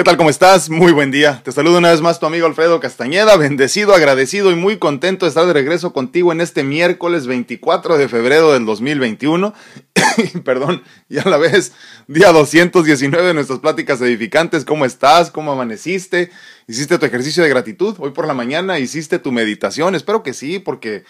¿Qué tal? ¿Cómo estás? Muy buen día. Te saludo una vez más tu amigo Alfredo Castañeda, bendecido, agradecido y muy contento de estar de regreso contigo en este miércoles 24 de febrero del 2021. Perdón, y a la vez día 219 de nuestras pláticas edificantes. ¿Cómo estás? ¿Cómo amaneciste? ¿Hiciste tu ejercicio de gratitud? Hoy por la mañana hiciste tu meditación. Espero que sí, porque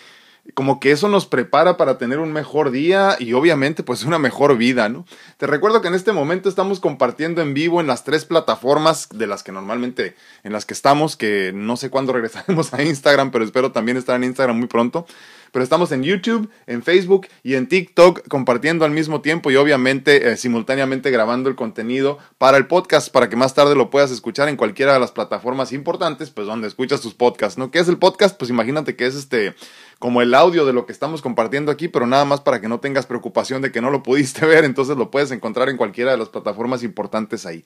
como que eso nos prepara para tener un mejor día y obviamente pues una mejor vida, ¿no? Te recuerdo que en este momento estamos compartiendo en vivo en las tres plataformas de las que normalmente en las que estamos, que no sé cuándo regresaremos a Instagram, pero espero también estar en Instagram muy pronto. Pero estamos en YouTube, en Facebook y en TikTok compartiendo al mismo tiempo y obviamente eh, simultáneamente grabando el contenido para el podcast para que más tarde lo puedas escuchar en cualquiera de las plataformas importantes, pues donde escuchas tus podcasts, ¿no? ¿Qué es el podcast? Pues imagínate que es este como el audio de lo que estamos compartiendo aquí, pero nada más para que no tengas preocupación de que no lo pudiste ver, entonces lo puedes encontrar en cualquiera de las plataformas importantes ahí.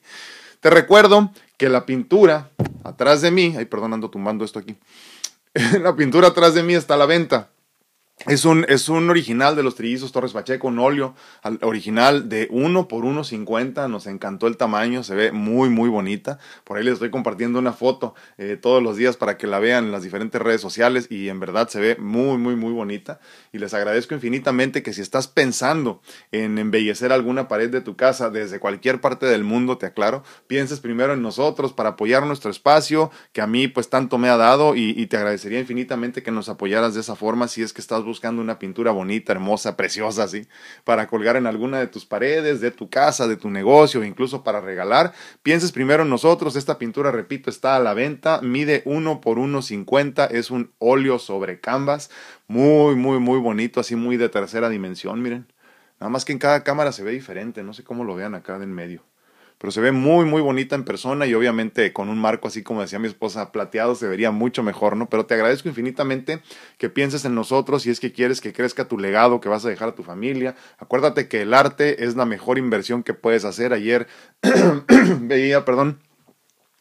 Te recuerdo que la pintura atrás de mí, ay, perdón, ando tumbando esto aquí. la pintura atrás de mí está a la venta. Es un, es un original de los trillizos Torres Pacheco, un óleo original de 1 por 1.50. Nos encantó el tamaño, se ve muy, muy bonita. Por ahí les estoy compartiendo una foto eh, todos los días para que la vean en las diferentes redes sociales y en verdad se ve muy, muy, muy bonita. Y les agradezco infinitamente que si estás pensando en embellecer alguna pared de tu casa desde cualquier parte del mundo, te aclaro, pienses primero en nosotros para apoyar nuestro espacio que a mí pues tanto me ha dado y, y te agradecería infinitamente que nos apoyaras de esa forma si es que estás buscando una pintura bonita, hermosa, preciosa, así, para colgar en alguna de tus paredes, de tu casa, de tu negocio, incluso para regalar, pienses primero en nosotros. Esta pintura, repito, está a la venta, mide 1 por 1.50, es un óleo sobre canvas, muy, muy, muy bonito, así muy de tercera dimensión, miren. Nada más que en cada cámara se ve diferente, no sé cómo lo vean acá en medio pero se ve muy, muy bonita en persona y obviamente con un marco así como decía mi esposa, plateado se vería mucho mejor, ¿no? Pero te agradezco infinitamente que pienses en nosotros si es que quieres que crezca tu legado que vas a dejar a tu familia. Acuérdate que el arte es la mejor inversión que puedes hacer. Ayer veía, perdón,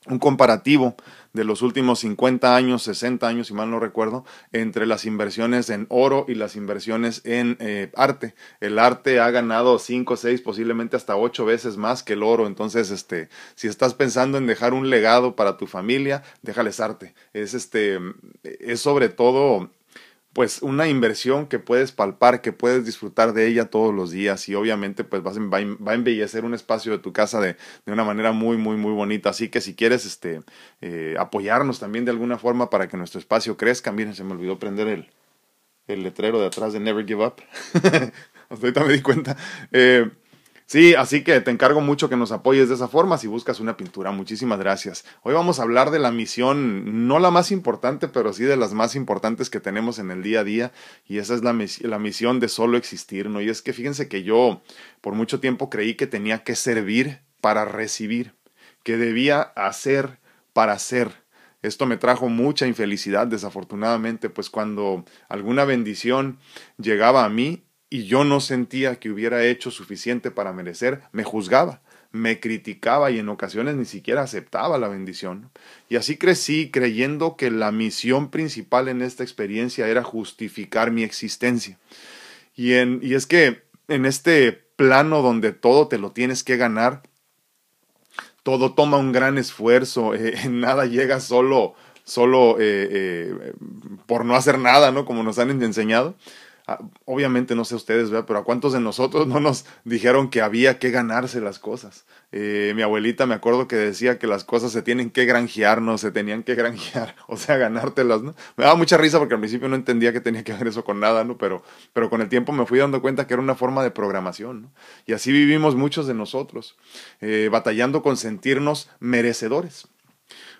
un comparativo de los últimos 50 años, 60 años, si mal no recuerdo, entre las inversiones en oro y las inversiones en eh, arte. El arte ha ganado 5, 6, posiblemente hasta 8 veces más que el oro. Entonces, este, si estás pensando en dejar un legado para tu familia, déjales arte. Es, este, es sobre todo pues una inversión que puedes palpar, que puedes disfrutar de ella todos los días y obviamente pues vas, va, a embellecer un espacio de tu casa de, de, una manera muy, muy, muy bonita. Así que si quieres este, eh, apoyarnos también de alguna forma para que nuestro espacio crezca, miren, se me olvidó prender el, el letrero de atrás de Never Give Up. Hasta ahorita me di cuenta. Eh, Sí, así que te encargo mucho que nos apoyes de esa forma si buscas una pintura. Muchísimas gracias. Hoy vamos a hablar de la misión, no la más importante, pero sí de las más importantes que tenemos en el día a día, y esa es la, la misión de solo existir, ¿no? Y es que fíjense que yo por mucho tiempo creí que tenía que servir para recibir, que debía hacer para ser. Esto me trajo mucha infelicidad, desafortunadamente, pues cuando alguna bendición llegaba a mí, y yo no sentía que hubiera hecho suficiente para merecer, me juzgaba, me criticaba y en ocasiones ni siquiera aceptaba la bendición. Y así crecí creyendo que la misión principal en esta experiencia era justificar mi existencia. Y, en, y es que en este plano donde todo te lo tienes que ganar, todo toma un gran esfuerzo, eh, nada llega solo, solo eh, eh, por no hacer nada, ¿no? Como nos han enseñado. Ah, obviamente no sé ustedes, pero a cuántos de nosotros no nos dijeron que había que ganarse las cosas. Eh, mi abuelita me acuerdo que decía que las cosas se tienen que granjear, no se tenían que granjear, o sea, ganártelas, ¿no? Me daba mucha risa porque al principio no entendía que tenía que ver eso con nada, ¿no? Pero, pero con el tiempo me fui dando cuenta que era una forma de programación, ¿no? Y así vivimos muchos de nosotros, eh, batallando con sentirnos merecedores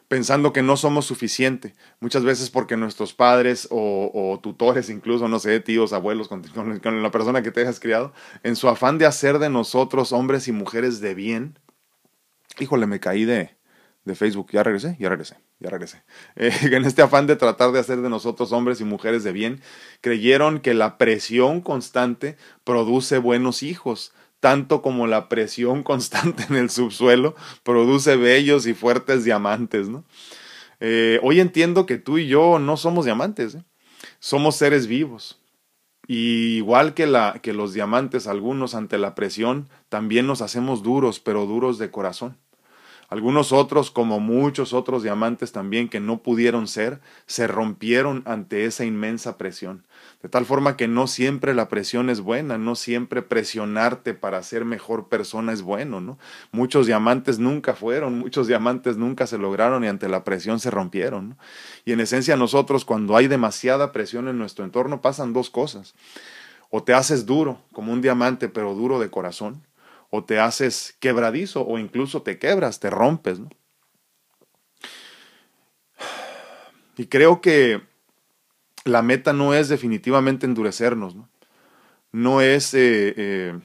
pensando que no somos suficiente, muchas veces porque nuestros padres o, tutores, incluso, no sé, tíos, abuelos, con, la persona que te hayas criado, en su afán de hacer de nosotros hombres y mujeres de bien, híjole, me caí de, de Facebook, ya regresé, ya regresé, ya regresé. Eh, en este afán de tratar de hacer de nosotros hombres y mujeres de bien, creyeron que la presión constante produce buenos hijos tanto como la presión constante en el subsuelo produce bellos y fuertes diamantes. Eh, hoy entiendo que tú y yo no somos diamantes, ¿eh? somos seres vivos. Y igual que los diamantes, algunos ante la presión, también nos hacemos duros, pero duros de corazón. Algunos otros, como muchos otros diamantes también que no pudieron ser, se rompieron ante esa inmensa presión. De tal forma que no siempre la presión es buena, no siempre presionarte para ser mejor persona es bueno, ¿no? Muchos diamantes nunca fueron, muchos diamantes nunca se lograron y ante la presión se rompieron. Y en esencia nosotros cuando hay demasiada presión en nuestro entorno pasan dos cosas. O te haces duro, como un diamante, pero duro de corazón, o te haces quebradizo, o incluso te quebras, te rompes. Y creo que la meta no es definitivamente endurecernos, no, es, eh, eh,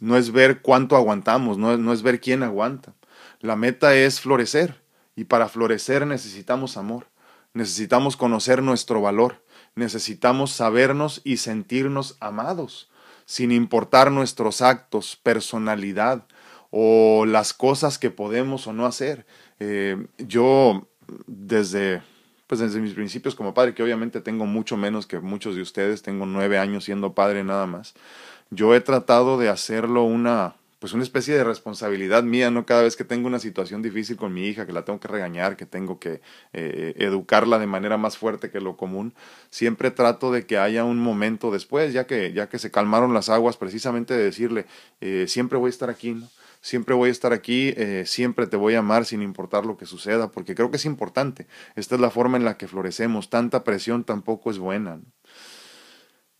no es ver cuánto aguantamos, no, no es ver quién aguanta. La meta es florecer y para florecer necesitamos amor, necesitamos conocer nuestro valor, necesitamos sabernos y sentirnos amados, sin importar nuestros actos, personalidad o las cosas que podemos o no hacer. Eh, yo desde pues desde mis principios como padre, que obviamente tengo mucho menos que muchos de ustedes, tengo nueve años siendo padre nada más, yo he tratado de hacerlo una, pues una especie de responsabilidad mía, ¿no? Cada vez que tengo una situación difícil con mi hija, que la tengo que regañar, que tengo que eh, educarla de manera más fuerte que lo común, siempre trato de que haya un momento después, ya que, ya que se calmaron las aguas, precisamente de decirle, eh, siempre voy a estar aquí. Siempre voy a estar aquí, eh, siempre te voy a amar sin importar lo que suceda, porque creo que es importante. Esta es la forma en la que florecemos. Tanta presión tampoco es buena.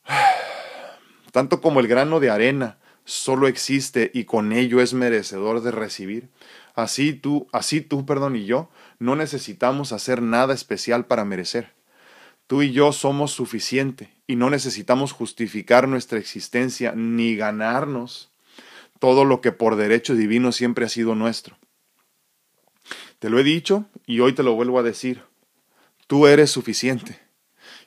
Tanto como el grano de arena solo existe y con ello es merecedor de recibir. Así tú, así tú, perdón, y yo no necesitamos hacer nada especial para merecer. Tú y yo somos suficiente y no necesitamos justificar nuestra existencia ni ganarnos todo lo que por derecho divino siempre ha sido nuestro. Te lo he dicho y hoy te lo vuelvo a decir. Tú eres suficiente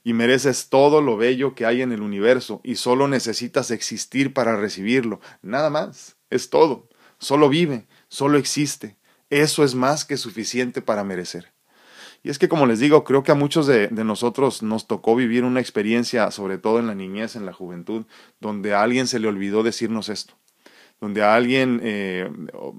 y mereces todo lo bello que hay en el universo y solo necesitas existir para recibirlo. Nada más, es todo. Solo vive, solo existe. Eso es más que suficiente para merecer. Y es que, como les digo, creo que a muchos de, nosotros nos tocó vivir una experiencia, sobre todo en la niñez, en la juventud, donde a alguien se le olvidó decirnos esto donde alguien eh,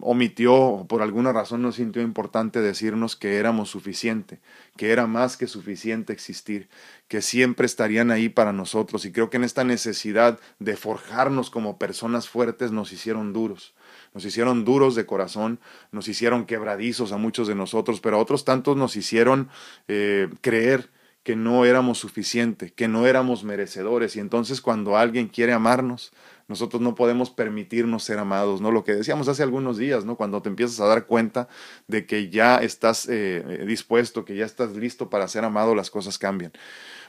omitió o por alguna razón no sintió importante decirnos que éramos suficiente, que era más que suficiente existir, que siempre estarían ahí para nosotros. Y creo que en esta necesidad de forjarnos como personas fuertes nos hicieron duros. Nos hicieron duros de corazón, nos hicieron quebradizos a muchos de nosotros, pero a otros tantos nos hicieron eh, creer que no éramos suficiente, que no éramos merecedores. Y entonces cuando alguien quiere amarnos, nosotros no podemos permitirnos ser amados, ¿no? Lo que decíamos hace algunos días, ¿no? Cuando te empiezas a dar cuenta de que ya estás eh, eh, dispuesto, que ya estás listo para ser amado, las cosas cambian.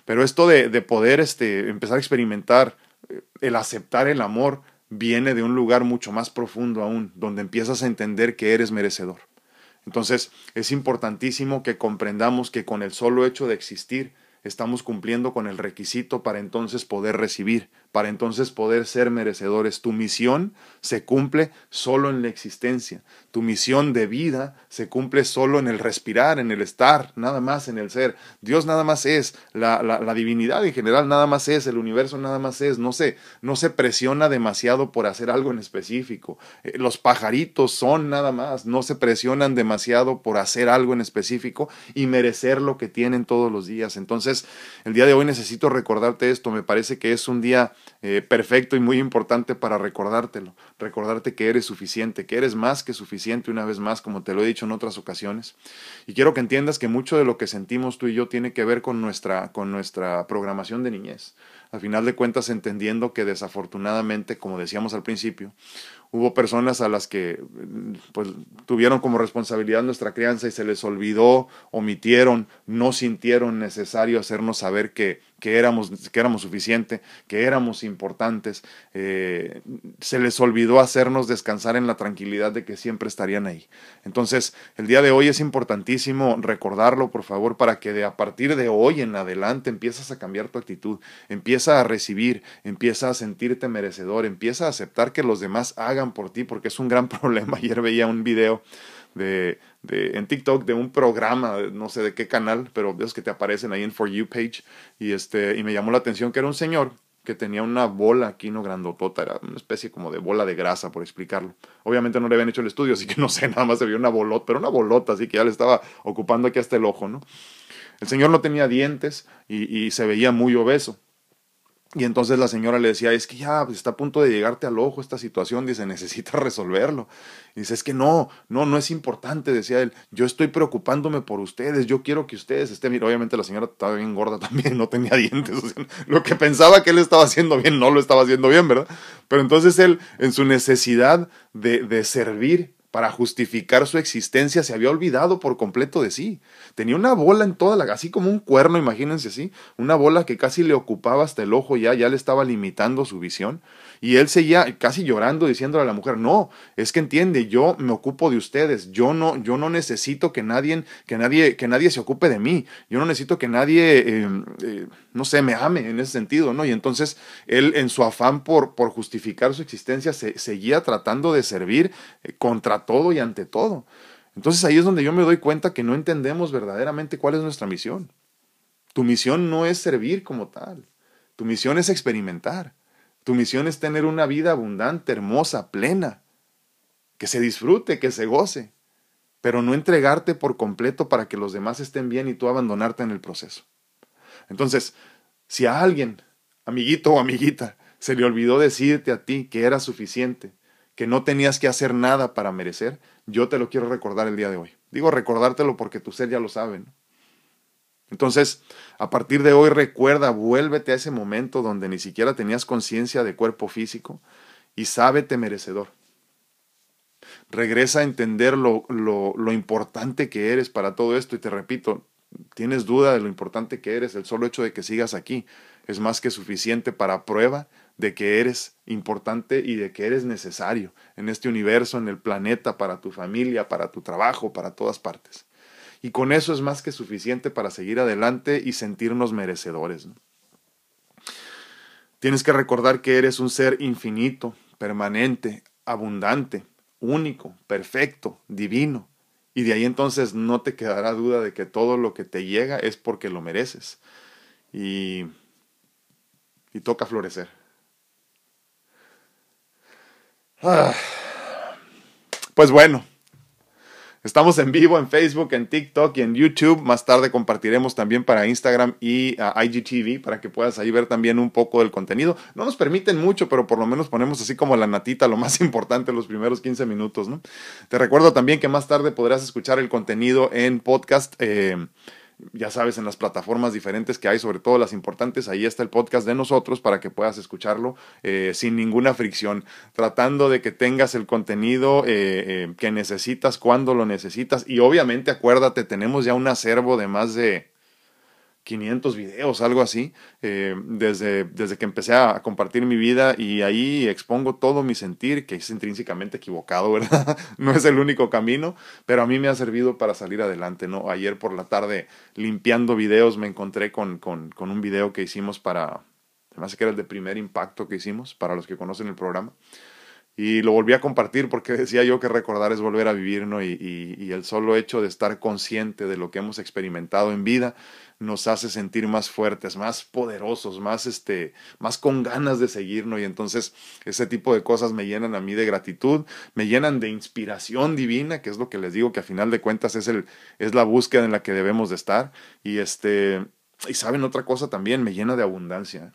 Pero esto de, de poder este, empezar a experimentar eh, el aceptar el amor viene de un lugar mucho más profundo aún, donde empiezas a entender que eres merecedor. Entonces es importantísimo que comprendamos que con el solo hecho de existir estamos cumpliendo con el requisito para entonces poder recibir para entonces poder ser merecedores. Tu misión se cumple solo en la existencia. Tu misión de vida se cumple solo en el respirar, en el estar, nada más en el ser. Dios nada más es, la, divinidad en general nada más es, el universo nada más es. No se, no se presiona demasiado por hacer algo en específico. Eh, los pajaritos son nada más, no se presionan demasiado por hacer algo en específico y merecer lo que tienen todos los días. Entonces, el día de hoy necesito recordarte esto. Me parece que es un día eh, perfecto y muy importante para recordártelo, recordarte que eres suficiente, que eres más que suficiente una vez más, como te lo he dicho en otras ocasiones. Y quiero que entiendas que mucho de lo que sentimos tú y yo tiene que ver con nuestra, con nuestra programación de niñez. Al final de cuentas, entendiendo que desafortunadamente, como decíamos al principio, hubo personas a las que pues, tuvieron como responsabilidad nuestra crianza y se les olvidó, omitieron, no sintieron necesario hacernos saber que, que éramos, que éramos suficiente, que éramos importantes. Eh, se les olvidó hacernos descansar en la tranquilidad de que siempre estarían ahí. Entonces, el día de hoy es importantísimo recordarlo, por favor, para que de a partir de hoy en adelante empiezas a cambiar tu actitud, empieza a recibir, empieza a sentirte merecedor, empieza a aceptar que los demás hagan por ti, porque es un gran problema. Ayer veía un video de, de, en TikTok de un programa, no sé de qué canal, pero de que te aparecen ahí en For You page, y, este, y me llamó la atención que era un señor que tenía una bola aquí, no grandotota, era una especie como de bola de grasa, por explicarlo. Obviamente no le habían hecho el estudio, así que no sé, nada más se vio una bolota, pero una bolota, así que ya le estaba ocupando aquí hasta el ojo, ¿no? El señor no tenía dientes y se veía muy obeso. Y entonces la señora le decía, es que ya pues, está a punto de llegarte al ojo esta situación, dice, necesitas resolverlo. Y dice, es que no, no, no es importante, decía él, yo estoy preocupándome por ustedes, yo quiero que ustedes estén bien. Obviamente la señora estaba bien gorda también, no tenía dientes, lo que pensaba que él estaba haciendo bien, no lo estaba haciendo bien, ¿verdad? Pero entonces él, en su necesidad de, de servir, para justificar su existencia, se había olvidado por completo de sí. Tenía una bola en toda la, así como un cuerno, imagínense así, una bola que casi le ocupaba hasta el ojo ya, ya le estaba limitando su visión. Y él seguía casi llorando, diciéndole a la mujer, no, es que entiende, yo me ocupo de ustedes, yo no, yo no necesito que nadie, que nadie, que nadie se ocupe de mí, yo no necesito que nadie, eh, eh, no sé, me ame en ese sentido, ¿no? Y entonces él, en su afán por, por justificar su existencia, se, seguía tratando de servir eh, contra todo y ante todo. Entonces ahí es donde yo me doy cuenta que no entendemos verdaderamente cuál es nuestra misión. Tu misión no es servir como tal, tu misión es experimentar. Tu misión es tener una vida abundante, hermosa, plena, que se disfrute, que se goce, pero no entregarte por completo para que los demás estén bien y tú abandonarte en el proceso. Entonces, si a alguien, amiguito o amiguita, se le olvidó decirte a ti que era suficiente, que no tenías que hacer nada para merecer, yo te lo quiero recordar el día de hoy. Digo recordártelo porque tu ser ya lo sabe. ¿no? Entonces, a partir de hoy recuerda, vuélvete a ese momento donde ni siquiera tenías conciencia de cuerpo físico y sábete merecedor. Regresa a entender lo, lo, lo, importante que eres para todo esto y te repito, tienes duda de lo importante que eres, el solo hecho de que sigas aquí es más que suficiente para prueba de que eres importante y de que eres necesario en este universo, en el planeta, para tu familia, para tu trabajo, para todas partes. Y con eso es más que suficiente para seguir adelante y sentirnos merecedores. Tienes que recordar que eres un ser infinito, permanente, abundante, único, perfecto, divino. Y de ahí entonces no te quedará duda de que todo lo que te llega es porque lo mereces. Y, y toca florecer. Ah. Pues bueno, Estamos en vivo en Facebook, en TikTok y en YouTube. Más tarde compartiremos también para Instagram y uh, IGTV para que puedas ahí ver también un poco del contenido. No nos permiten mucho, pero por lo menos ponemos así como la natita, lo más importante, los primeros 15 minutos. ¿no? Te recuerdo también que más tarde podrás escuchar el contenido en podcast. Eh, ya sabes, en las plataformas diferentes que hay, sobre todo las importantes, ahí está el podcast de nosotros para que puedas escucharlo eh, sin ninguna fricción, tratando de que tengas el contenido eh, eh, que necesitas cuando lo necesitas y obviamente acuérdate, tenemos ya un acervo de más de 500 videos, algo así, eh, desde, desde que empecé a compartir mi vida y ahí expongo todo mi sentir, que es intrínsecamente equivocado, ¿verdad? no es el único camino, pero a mí me ha servido para salir adelante, ¿no? Ayer por la tarde, limpiando videos, me encontré con, con, con un video que hicimos para, además que era el de primer impacto que hicimos, para los que conocen el programa. Y lo volví a compartir porque decía yo que recordar es volver a vivir, ¿no? Y, el solo hecho de estar consciente de lo que hemos experimentado en vida nos hace sentir más fuertes, más poderosos, más, este, más con ganas de seguirnos. Y entonces ese tipo de cosas me llenan a mí de gratitud, me llenan de inspiración divina, que es lo que les digo que a final de cuentas es, el, es la búsqueda en la que debemos de estar. Y, este, y saben otra cosa también, me llena de abundancia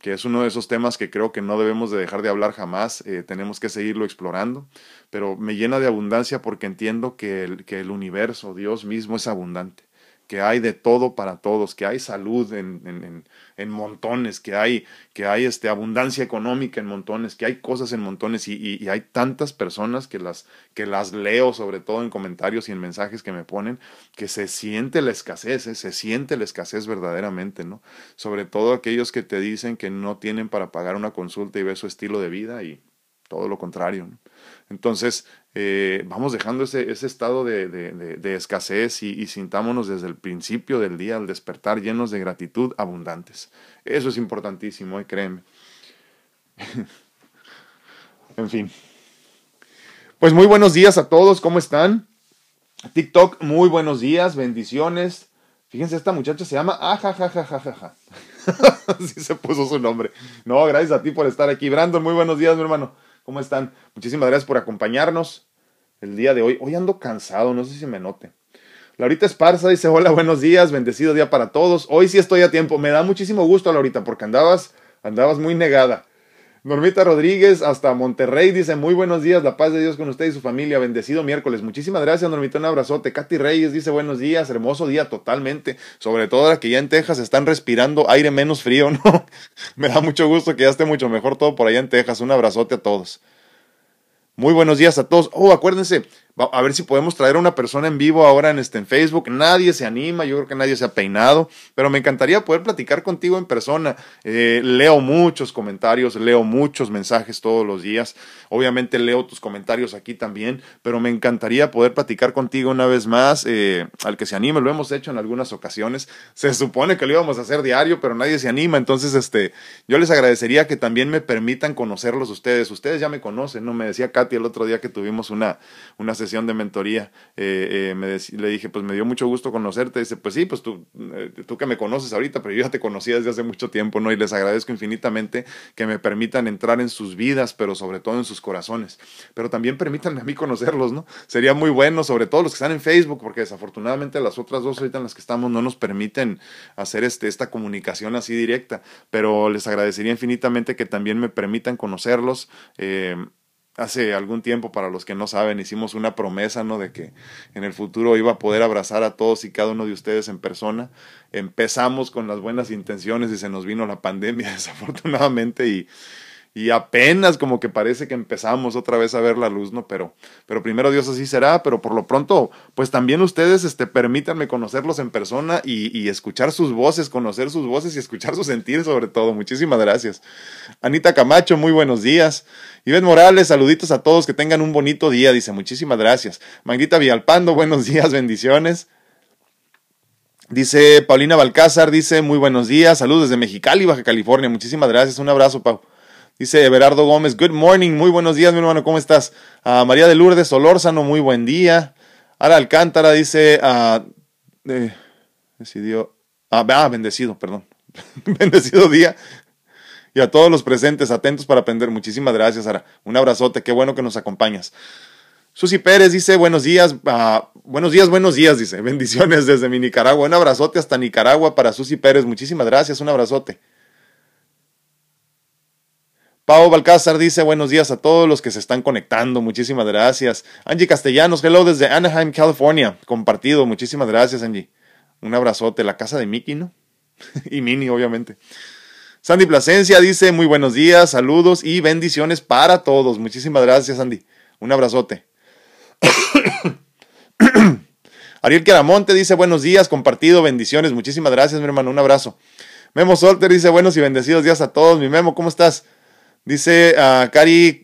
que es uno de esos temas que creo que no debemos de dejar de hablar jamás, eh, tenemos que seguirlo explorando, pero me llena de abundancia porque entiendo que el, que el universo, Dios mismo es abundante que hay de todo para todos, que hay salud en, en, en montones, que hay, que hay este, abundancia económica en montones, que hay cosas en montones y, hay tantas personas que las, que las leo, sobre todo en comentarios y en mensajes que me ponen, que se siente la escasez, ¿eh? se siente la escasez verdaderamente, ¿no? Sobre todo aquellos que te dicen que no tienen para pagar una consulta y ver su estilo de vida y todo lo contrario. Entonces, eh, vamos dejando ese, ese estado de, de, escasez y, sintámonos desde el principio del día al despertar llenos de gratitud abundantes. Eso es importantísimo, y créeme. en fin. Pues muy buenos días a todos, ¿cómo están? TikTok, muy buenos días, bendiciones. Fíjense, esta muchacha se llama ajajajajaja. Así se puso su nombre. No, gracias a ti por estar aquí. Brandon, muy buenos días, mi hermano. ¿Cómo están? Muchísimas gracias por acompañarnos el día de hoy. Hoy ando cansado, no sé si me note. Laurita Esparza dice, hola, buenos días, bendecido día para todos. Hoy sí estoy a tiempo. Me da muchísimo gusto, Laurita, porque andabas, andabas muy negada. Normita Rodríguez hasta Monterrey dice muy buenos días, la paz de Dios con usted y su familia, bendecido miércoles. Muchísimas gracias Normita, un abrazote. Katy Reyes dice buenos días, hermoso día totalmente, sobre todo ahora que ya en Texas están respirando aire menos frío, ¿no? Me da mucho gusto que ya esté mucho mejor todo por allá en Texas, un abrazote a todos. Muy buenos días a todos. Oh, acuérdense, a ver si podemos traer a una persona en vivo ahora en, este, en Facebook. Nadie se anima, yo creo que nadie se ha peinado, pero me encantaría poder platicar contigo en persona. Eh, leo muchos comentarios, leo muchos mensajes todos los días. Obviamente leo tus comentarios aquí también, pero me encantaría poder platicar contigo una vez más. Eh, al que se anime, lo hemos hecho en algunas ocasiones. Se supone que lo íbamos a hacer diario, pero nadie se anima. Entonces, este, yo les agradecería que también me permitan conocerlos ustedes. Ustedes ya me conocen, ¿no? Me decía Katy el otro día que tuvimos una, una sesión de mentoría, eh, eh, me le dije, pues me dio mucho gusto conocerte. Dice, pues sí, pues tú, eh, tú que me conoces ahorita, pero yo ya te conocía desde hace mucho tiempo, ¿no? Y les agradezco infinitamente que me permitan entrar en sus vidas, pero sobre todo en sus corazones. Pero también permítanme a mí conocerlos, ¿no? Sería muy bueno, sobre todo los que están en Facebook, porque desafortunadamente las otras dos ahorita en las que estamos no nos permiten hacer este, esta comunicación así directa, pero les agradecería infinitamente que también me permitan conocerlos. Eh, hace algún tiempo, para los que no saben, hicimos una promesa, ¿no? De que en el futuro iba a poder abrazar a todos y cada uno de ustedes en persona. Empezamos con las buenas intenciones y se nos vino la pandemia, desafortunadamente, y, y apenas como que parece que empezamos otra vez a ver la luz, ¿no? Pero, pero primero Dios así será, pero por lo pronto, pues también ustedes, este, permítanme conocerlos en persona y, y escuchar sus voces, conocer sus voces y escuchar su sentir sobre todo. Muchísimas gracias. Anita Camacho, muy buenos días. Iván Morales, saluditos a todos, que tengan un bonito día, dice, muchísimas gracias. Manguita Villalpando, buenos días, bendiciones. Dice Paulina Balcázar, dice, muy buenos días, saludos desde Mexicali, Baja California, muchísimas gracias, un abrazo, Pau. Dice Everardo Gómez, good morning, muy buenos días, mi hermano, ¿cómo estás? a María de Lourdes Solórzano, muy buen día. Ara Alcántara dice, uh, decidió, ah, ah, bendecido, perdón, bendecido día. Y a todos los presentes, atentos para aprender. Muchísimas gracias, Ara. Un abrazote, qué bueno que nos acompañas. Susi Pérez dice, buenos días, buenos días, buenos días, dice, bendiciones desde mi Nicaragua. Un abrazote hasta Nicaragua para Susi Pérez. Muchísimas gracias, un abrazote. Pau Balcázar dice buenos días a todos los que se están conectando. Muchísimas gracias. Angie Castellanos, hello desde Anaheim, California. Compartido. Muchísimas gracias, Angie. Un abrazote. La casa de Mickey, ¿no? y Minnie, obviamente. Sandy Plasencia dice muy buenos días, saludos y bendiciones para todos. Muchísimas gracias, Andy. Un abrazote. Ariel Queramonte dice buenos días, compartido, bendiciones. Muchísimas gracias, mi hermano. Un abrazo. Memo Solter dice buenos y bendecidos días a todos. Mi Memo, ¿cómo estás? Dice uh, Cari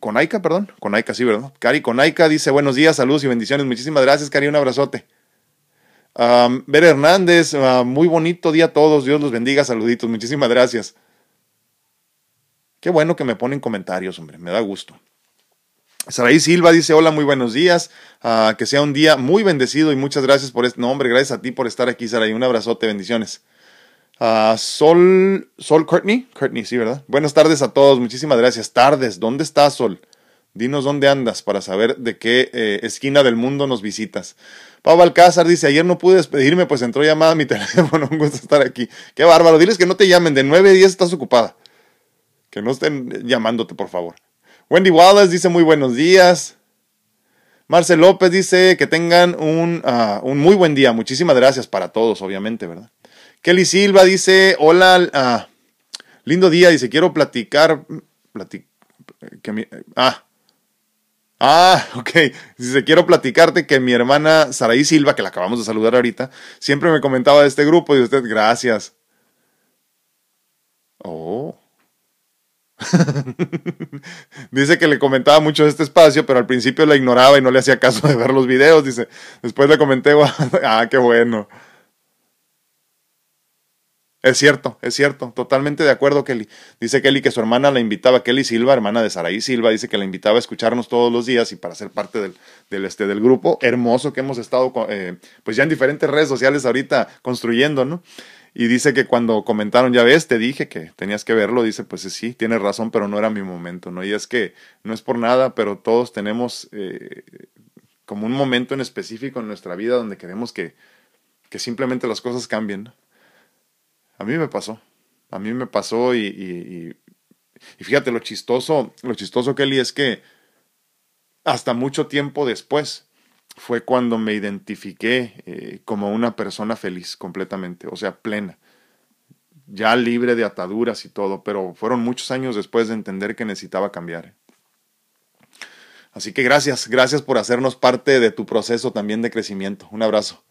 Conaika, perdón. Conaika, sí, ¿verdad? Cari Conaika dice buenos días, saludos y bendiciones. Muchísimas gracias, Cari. Un abrazote. Um, Ver Hernández, uh, muy bonito día a todos. Dios los bendiga. Saluditos. Muchísimas gracias. Qué bueno que me ponen comentarios, hombre. Me da gusto. Saraí Silva dice, hola, muy buenos días, uh, que sea un día muy bendecido y muchas gracias por este, nombre. gracias a ti por estar aquí, Saraí, un abrazote, bendiciones. Uh, Sol, Sol Courtney, Courtney, sí, ¿verdad? Buenas tardes a todos, muchísimas gracias. Tardes, ¿dónde estás, Sol? Dinos dónde andas para saber de qué eh, esquina del mundo nos visitas. Pablo Alcázar dice, ayer no pude despedirme, pues entró llamada a mi teléfono, un gusto estar aquí. Qué bárbaro, diles que no te llamen, de 9 a 10 estás ocupada. Que no estén llamándote, por favor. Wendy Wallace dice, muy buenos días. Marcel López dice que tengan un, uh, un muy buen día. Muchísimas gracias para todos, obviamente, ¿verdad? Kelly Silva dice, hola, ah, lindo día, dice, quiero platicar, que ah, ah, ok, dice, quiero platicarte que mi hermana Saraí Silva, que la acabamos de saludar ahorita, siempre me comentaba de este grupo y usted, gracias. Oh. dice que le comentaba mucho de este espacio, pero al principio la ignoraba y no le hacía caso de ver los videos. Dice, después le comenté, ah, qué bueno. Es cierto, es cierto, totalmente de acuerdo, Kelly. Dice Kelly que su hermana la invitaba, Kelly Silva, hermana de Saraí Silva, dice que la invitaba a escucharnos todos los días y para ser parte del, del, este, del grupo hermoso que hemos estado, eh, pues ya en diferentes redes sociales ahorita construyendo, ¿no? Y dice que cuando comentaron, ya ves, te dije que tenías que verlo, dice, pues sí, tienes razón, pero no era mi momento, ¿no? Y es que no es por nada, pero todos tenemos eh, como un momento en específico en nuestra vida donde queremos que, que simplemente las cosas cambien. A mí me pasó, a mí me pasó y, y, y, fíjate lo chistoso, lo chistoso Kelly es que hasta mucho tiempo después fue cuando me identifiqué eh, como una persona feliz completamente, o sea, plena, ya libre de ataduras y todo, pero fueron muchos años después de entender que necesitaba cambiar. Así que gracias, gracias por hacernos parte de tu proceso también de crecimiento. Un abrazo.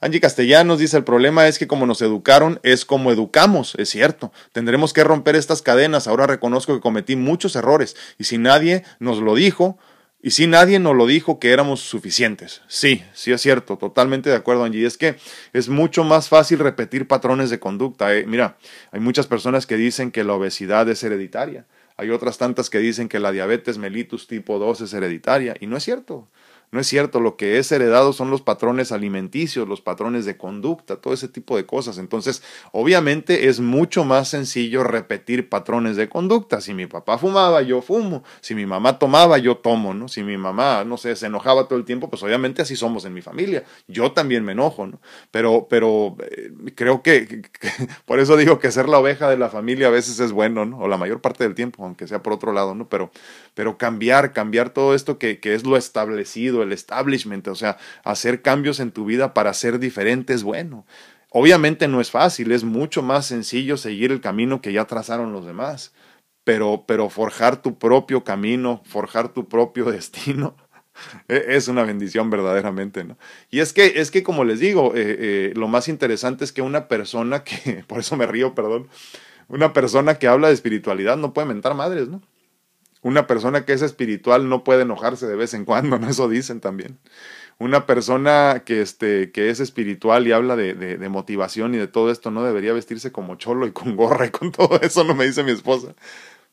Angie Castellanos dice, el problema es que como nos educaron es como educamos, es cierto. Tendremos que romper estas cadenas. Ahora reconozco que cometí muchos errores y si nadie nos lo dijo, y si nadie nos lo dijo que éramos suficientes. Sí, sí es cierto, totalmente de acuerdo, Angie. Es que es mucho más fácil repetir patrones de conducta. Eh. Mira, hay muchas personas que dicen que la obesidad es hereditaria. Hay otras tantas que dicen que la diabetes mellitus tipo 2 es hereditaria y no es cierto. No es cierto, lo que es heredado son los patrones alimenticios, los patrones de conducta, todo ese tipo de cosas. Entonces, obviamente es mucho más sencillo repetir patrones de conducta. Si mi papá fumaba, yo fumo. Si mi mamá tomaba, yo tomo, ¿no? Si mi mamá, no sé, se enojaba todo el tiempo, pues obviamente así somos en mi familia. Yo también me enojo, ¿no? Pero, pero eh, creo que, por eso digo que ser la oveja de la familia a veces es bueno, ¿no? O la mayor parte del tiempo, aunque sea por otro lado, ¿no? Pero, pero cambiar, cambiar todo esto que, que es lo establecido el establishment, o sea, hacer cambios en tu vida para ser diferente es bueno. Obviamente no es fácil, es mucho más sencillo seguir el camino que ya trazaron los demás, pero, pero forjar tu propio camino, forjar tu propio destino, e, es una bendición verdaderamente, ¿no? Y es que, es que como les digo, eh, eh, lo más interesante es que una persona que, por eso me río, perdón, una persona que habla de espiritualidad no puede mentar madres, ¿no? Una persona que es espiritual no puede enojarse de vez en cuando, ¿no? Eso dicen también. Una persona que, este, que es espiritual y habla de, de, motivación y de todo esto no debería vestirse como cholo y con gorra y con todo eso, no me dice mi esposa.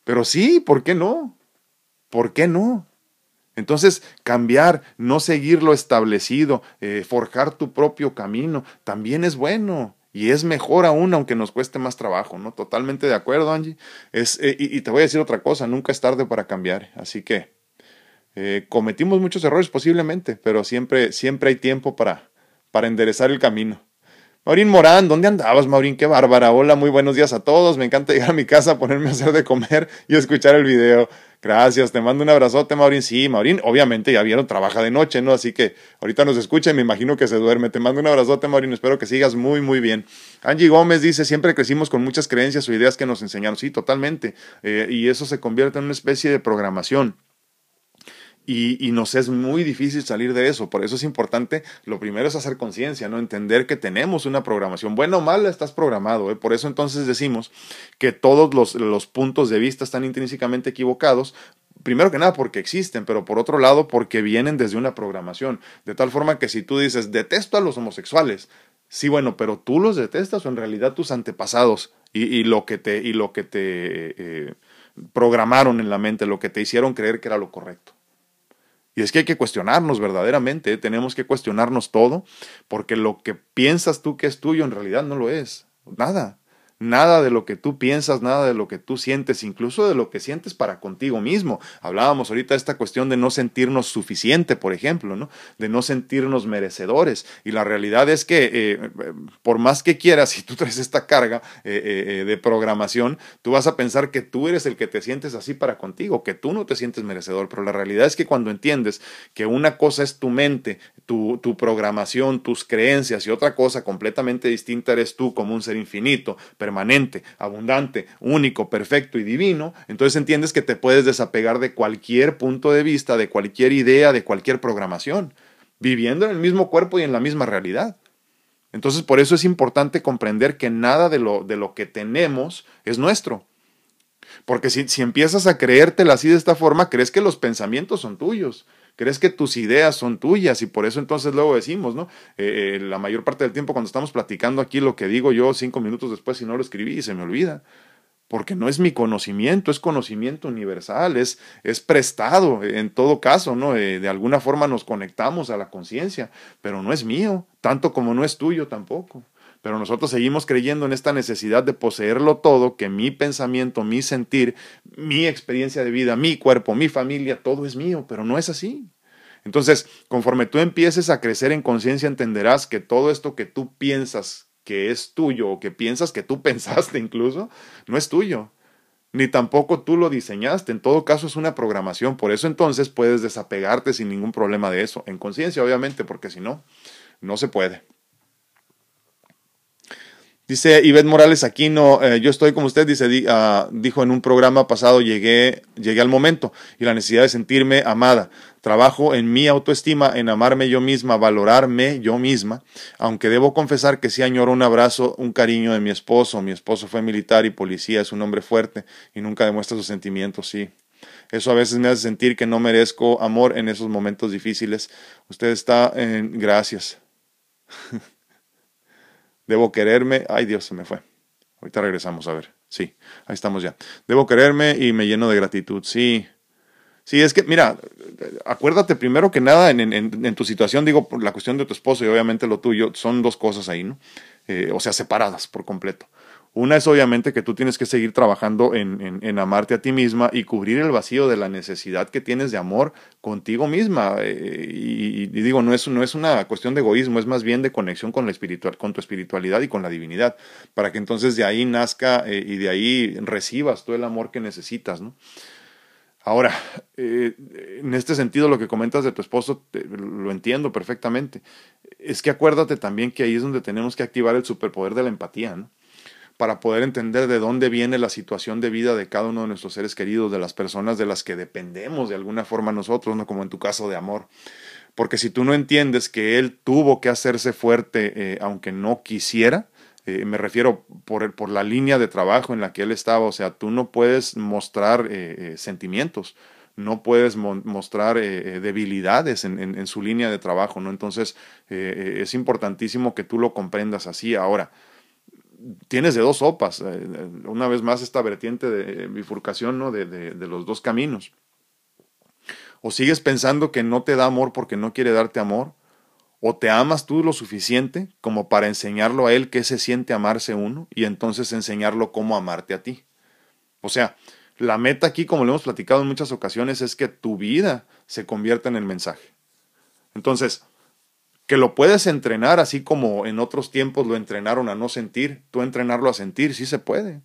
Pero sí, ¿por qué no? ¿Por qué no? Entonces, cambiar, no seguir lo establecido, eh, forjar tu propio camino, también es bueno. Y es mejor aún, aunque nos cueste más trabajo, ¿no? Totalmente de acuerdo, Angie. Es, eh, y, te voy a decir otra cosa, nunca es tarde para cambiar. Así que eh, cometimos muchos errores posiblemente, pero siempre, siempre hay tiempo para, para enderezar el camino. Maurín Morán, ¿dónde andabas, Maurín? Qué bárbara. Hola, muy buenos días a todos. Me encanta llegar a mi casa, ponerme a hacer de comer y escuchar el video. Gracias, te mando un abrazote, Maurín. Sí, Maurín, obviamente ya vieron, trabaja de noche, ¿no? Así que ahorita nos escucha y me imagino que se duerme. Te mando un abrazote, Maurín. Espero que sigas muy, muy bien. Angie Gómez dice, siempre crecimos con muchas creencias o ideas que nos enseñaron. Sí, totalmente. Eh, y eso se convierte en una especie de programación. Y, y, nos es muy difícil salir de eso. Por eso es importante, lo primero es hacer conciencia, ¿no? Entender que tenemos una programación. Bueno o mala, estás programado. ¿eh? Por eso entonces decimos que todos los, los puntos de vista están intrínsecamente equivocados. Primero que nada porque existen, pero por otro lado porque vienen desde una programación. De tal forma que si tú dices, detesto a los homosexuales, sí, bueno, pero tú los detestas o en realidad tus antepasados y, y lo que te, y lo que te eh, programaron en la mente, lo que te hicieron creer que era lo correcto. Y es que hay que cuestionarnos verdaderamente, ¿eh? tenemos que cuestionarnos todo, porque lo que piensas tú que es tuyo en realidad no lo es. Nada nada de lo que tú piensas, nada de lo que tú sientes, incluso de lo que sientes para contigo mismo. Hablábamos ahorita de esta cuestión de no sentirnos suficiente, por ejemplo, ¿no? De no sentirnos merecedores. Y la realidad es que eh, por más que quieras, si tú traes esta carga eh, eh, de programación, tú vas a pensar que tú eres el que te sientes así para contigo, que tú no te sientes merecedor. Pero la realidad es que cuando entiendes que una cosa es tu mente, tu, tu programación, tus creencias y otra cosa completamente distinta eres tú como un ser infinito, permanente, abundante, único, perfecto y divino, entonces entiendes que te puedes desapegar de cualquier punto de vista, de cualquier idea, de cualquier programación, viviendo en el mismo cuerpo y en la misma realidad. Entonces por eso es importante comprender que nada de lo, de lo que tenemos es nuestro. Porque si, si empiezas a creértela así de esta forma, crees que los pensamientos son tuyos crees que tus ideas son tuyas y por eso entonces luego decimos, ¿no? Eh, eh, la mayor parte del tiempo cuando estamos platicando aquí lo que digo yo cinco minutos después si no lo escribí y se me olvida. Porque no es mi conocimiento, es conocimiento universal, es, es prestado en todo caso, ¿no? Eh, de alguna forma nos conectamos a la conciencia, pero no es mío, tanto como no es tuyo tampoco. Pero nosotros seguimos creyendo en esta necesidad de poseerlo todo, que mi pensamiento, mi sentir, mi experiencia de vida, mi cuerpo, mi familia, todo es mío, pero no es así. Entonces, conforme tú empieces a crecer en conciencia, entenderás que todo esto que tú piensas que es tuyo o que piensas que tú pensaste incluso, no es tuyo. Ni tampoco tú lo diseñaste. En todo caso es una programación. Por eso entonces puedes desapegarte sin ningún problema de eso. En conciencia, obviamente, porque si no, no se puede. Dice Ivette Morales Aquino, eh, yo estoy como usted, dice, ah, dijo en un programa pasado, llegué, llegué al momento y la necesidad de sentirme amada. Trabajo en mi autoestima, en amarme yo misma, valorarme yo misma, aunque debo confesar que sí añoro un abrazo, un cariño de mi esposo. Mi esposo fue militar y policía, es un hombre fuerte y nunca demuestra sus sentimientos, sí. Eso a veces me hace sentir que no merezco amor en esos momentos difíciles. Usted está en gracias. Debo quererme. Ay, Dios, se me fue. Ahorita regresamos a ver. Sí, ahí estamos ya. Debo quererme y me lleno de gratitud. Sí. Sí, es que, mira, acuérdate primero que nada en, tu situación, digo, la cuestión de tu esposo y obviamente lo tuyo, son dos cosas ahí, ¿no? Eh, o sea, separadas por completo. Una es obviamente que tú tienes que seguir trabajando en, en, amarte a ti misma y cubrir el vacío de la necesidad que tienes de amor contigo misma. Eh, y, digo, no es, no es una cuestión de egoísmo, es más bien de conexión con, la espiritual, con tu espiritualidad y con la divinidad, para que entonces de ahí nazca eh, y de ahí recibas todo el amor que necesitas. ¿no? Ahora, eh, en este sentido, lo que comentas de tu esposo, lo entiendo perfectamente. Es que acuérdate también que ahí es donde tenemos que activar el superpoder de la empatía, ¿no? Para poder entender de dónde viene la situación de vida de cada uno de nuestros seres queridos, de las personas de las que dependemos de alguna forma nosotros, no como en tu caso de amor. Porque si tú no entiendes que él tuvo que hacerse fuerte eh, aunque no quisiera, eh, me refiero por, por, la línea de trabajo en la que él estaba, o sea, tú no puedes mostrar eh, sentimientos, no puedes mostrar debilidades en, en, su línea de trabajo, ¿no? Entonces, es importantísimo que tú lo comprendas así. Ahora, tienes de dos sopas. Eh, eh, una vez más esta vertiente de bifurcación ¿no? de, de, los dos caminos. O sigues pensando que no te da amor porque no quiere darte amor, o te amas tú lo suficiente como para enseñarlo a él qué se siente amarse uno y entonces enseñarlo cómo amarte a ti. O sea, la meta aquí, como lo hemos platicado en muchas ocasiones, es que tu vida se convierta en el mensaje. Entonces, que lo puedes entrenar así como en otros tiempos lo entrenaron a no sentir, tú entrenarlo a sentir, sí se puede.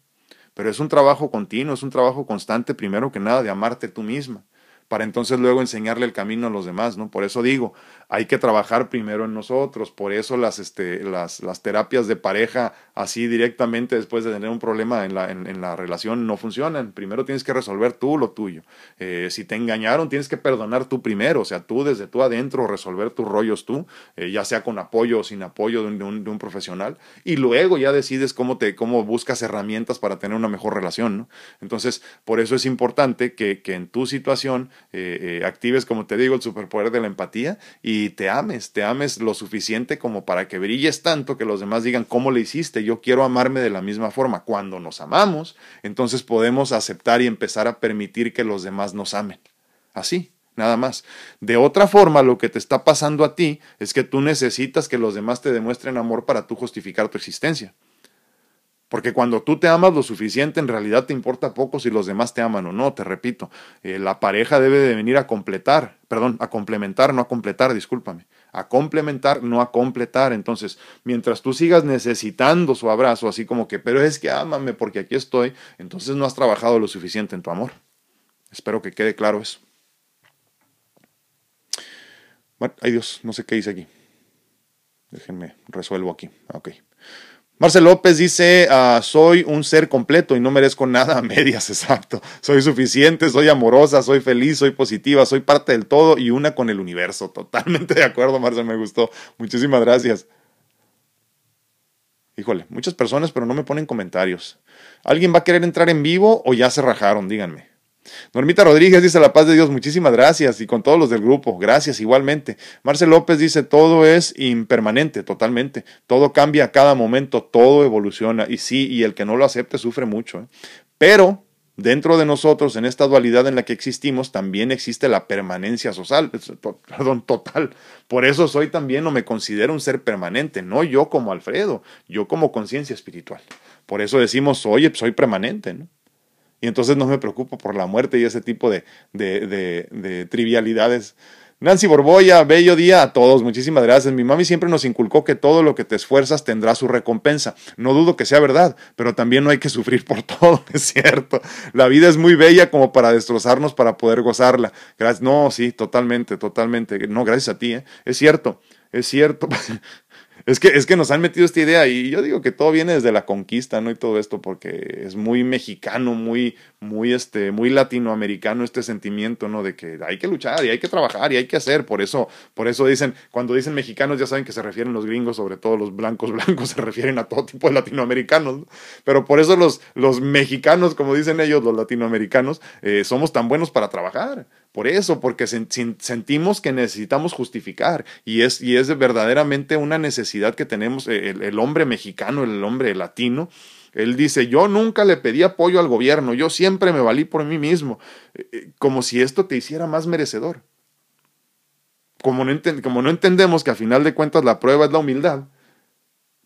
Pero es un trabajo continuo, es un trabajo constante, primero que nada, de amarte tú misma para entonces luego enseñarle el camino a los demás, ¿no? Por eso digo, hay que trabajar primero en nosotros, por eso las, este, las, las terapias de pareja así directamente después de tener un problema en la, en, la relación no funcionan. Primero tienes que resolver tú lo tuyo. Eh, si te engañaron, tienes que perdonar tú primero, o sea, tú desde tú adentro resolver tus rollos tú, eh, ya sea con apoyo o sin apoyo de un, de un, profesional, y luego ya decides cómo, te, cómo buscas herramientas para tener una mejor relación, ¿no? Entonces, por eso es importante que, que en tu situación eh, eh, actives, como te digo, el superpoder de la empatía y te ames, te ames lo suficiente como para que brilles tanto que los demás digan, ¿cómo le hiciste? Yo quiero amarme de la misma forma. Cuando nos amamos, entonces podemos aceptar y empezar a permitir que los demás nos amen. Así, nada más. De otra forma, lo que te está pasando a ti es que tú necesitas que los demás te demuestren amor para tú justificar tu existencia. Porque cuando tú te amas lo suficiente, en realidad te importa poco si los demás te aman o no, te repito. Eh, la pareja debe de venir a completar, perdón, a complementar, no a completar, discúlpame. A complementar, no a completar. Entonces, mientras tú sigas necesitando su abrazo, así como que, pero es que ámame porque aquí estoy, entonces no has trabajado lo suficiente en tu amor. Espero que quede claro eso. Bueno, ay Dios, no sé qué dice aquí. Déjenme, resuelvo aquí. Ok. Marcel López dice, ah, soy un ser completo y no merezco nada a medias, exacto. Soy suficiente, soy amorosa, soy feliz, soy positiva, soy parte del todo y una con el universo. Totalmente de acuerdo, Marcel, me gustó. Muchísimas gracias. Híjole, muchas personas, pero no me ponen comentarios. ¿Alguien va a querer entrar en vivo o ya se rajaron? Díganme. Normita Rodríguez dice la paz de Dios, muchísimas gracias y con todos los del grupo, gracias igualmente. Marcel López dice todo es impermanente, totalmente, todo cambia a cada momento, todo evoluciona y sí, y el que no lo acepte sufre mucho, ¿eh? pero dentro de nosotros, en esta dualidad en la que existimos, también existe la permanencia social, perdón, total. Por eso soy también o me considero un ser permanente, no yo como Alfredo, yo como conciencia espiritual. Por eso decimos, oye, soy permanente, ¿no? Y entonces no me preocupo por la muerte y ese tipo de, de, de, de trivialidades Nancy Borboya, bello día a todos. Muchísimas gracias. Mi mami siempre nos inculcó que todo lo que te esfuerzas tendrá su recompensa. No dudo que sea verdad, pero también no hay que sufrir por todo, es cierto. La vida es muy bella como para destrozarnos para poder gozarla. Gracias. No, sí, totalmente, totalmente. No, gracias a ti, ¿eh? Es cierto, es cierto. Es que, es que nos han metido esta idea y yo digo que todo viene desde la conquista, ¿no? Y todo esto porque es muy mexicano, muy, muy, este, muy latinoamericano este sentimiento, ¿no? De que hay que luchar y hay que trabajar y hay que hacer. Por eso, por eso dicen, cuando dicen mexicanos ya saben que se refieren los gringos, sobre todo los blancos blancos, se refieren a todo tipo de latinoamericanos. Pero por eso los, los mexicanos, como dicen ellos, los latinoamericanos, eh, somos tan buenos para trabajar. Por eso, porque sentimos que necesitamos justificar y es, y es verdaderamente una necesidad que tenemos eh, el, hombre mexicano, el hombre latino. Él dice, yo nunca le pedí apoyo al gobierno, yo siempre me valí por mí mismo, eh, eh, como si esto te hiciera más merecedor. Como no, como no entendemos que a final de cuentas la prueba es la humildad,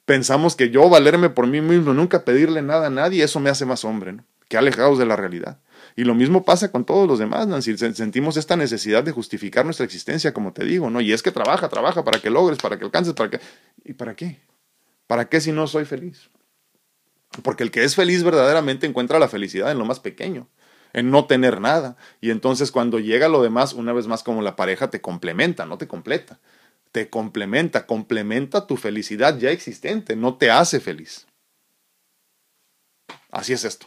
pensamos que yo valerme por mí mismo, nunca pedirle nada a nadie, eso me hace más hombre, ¿no? que alejados de la realidad. Y lo mismo pasa con todos los demás, Nancy. Sentimos esta necesidad de justificar nuestra existencia, como te digo, ¿no? Y es que trabaja, trabaja para que logres, para que alcances, para que... ¿Y para qué? ¿Para qué si no soy feliz? Porque el que es feliz verdaderamente encuentra la felicidad en lo más pequeño, en no tener nada. Y entonces cuando llega lo demás, una vez más como la pareja te complementa, no te completa. Te complementa, complementa tu felicidad ya existente, no te hace feliz. Así es esto.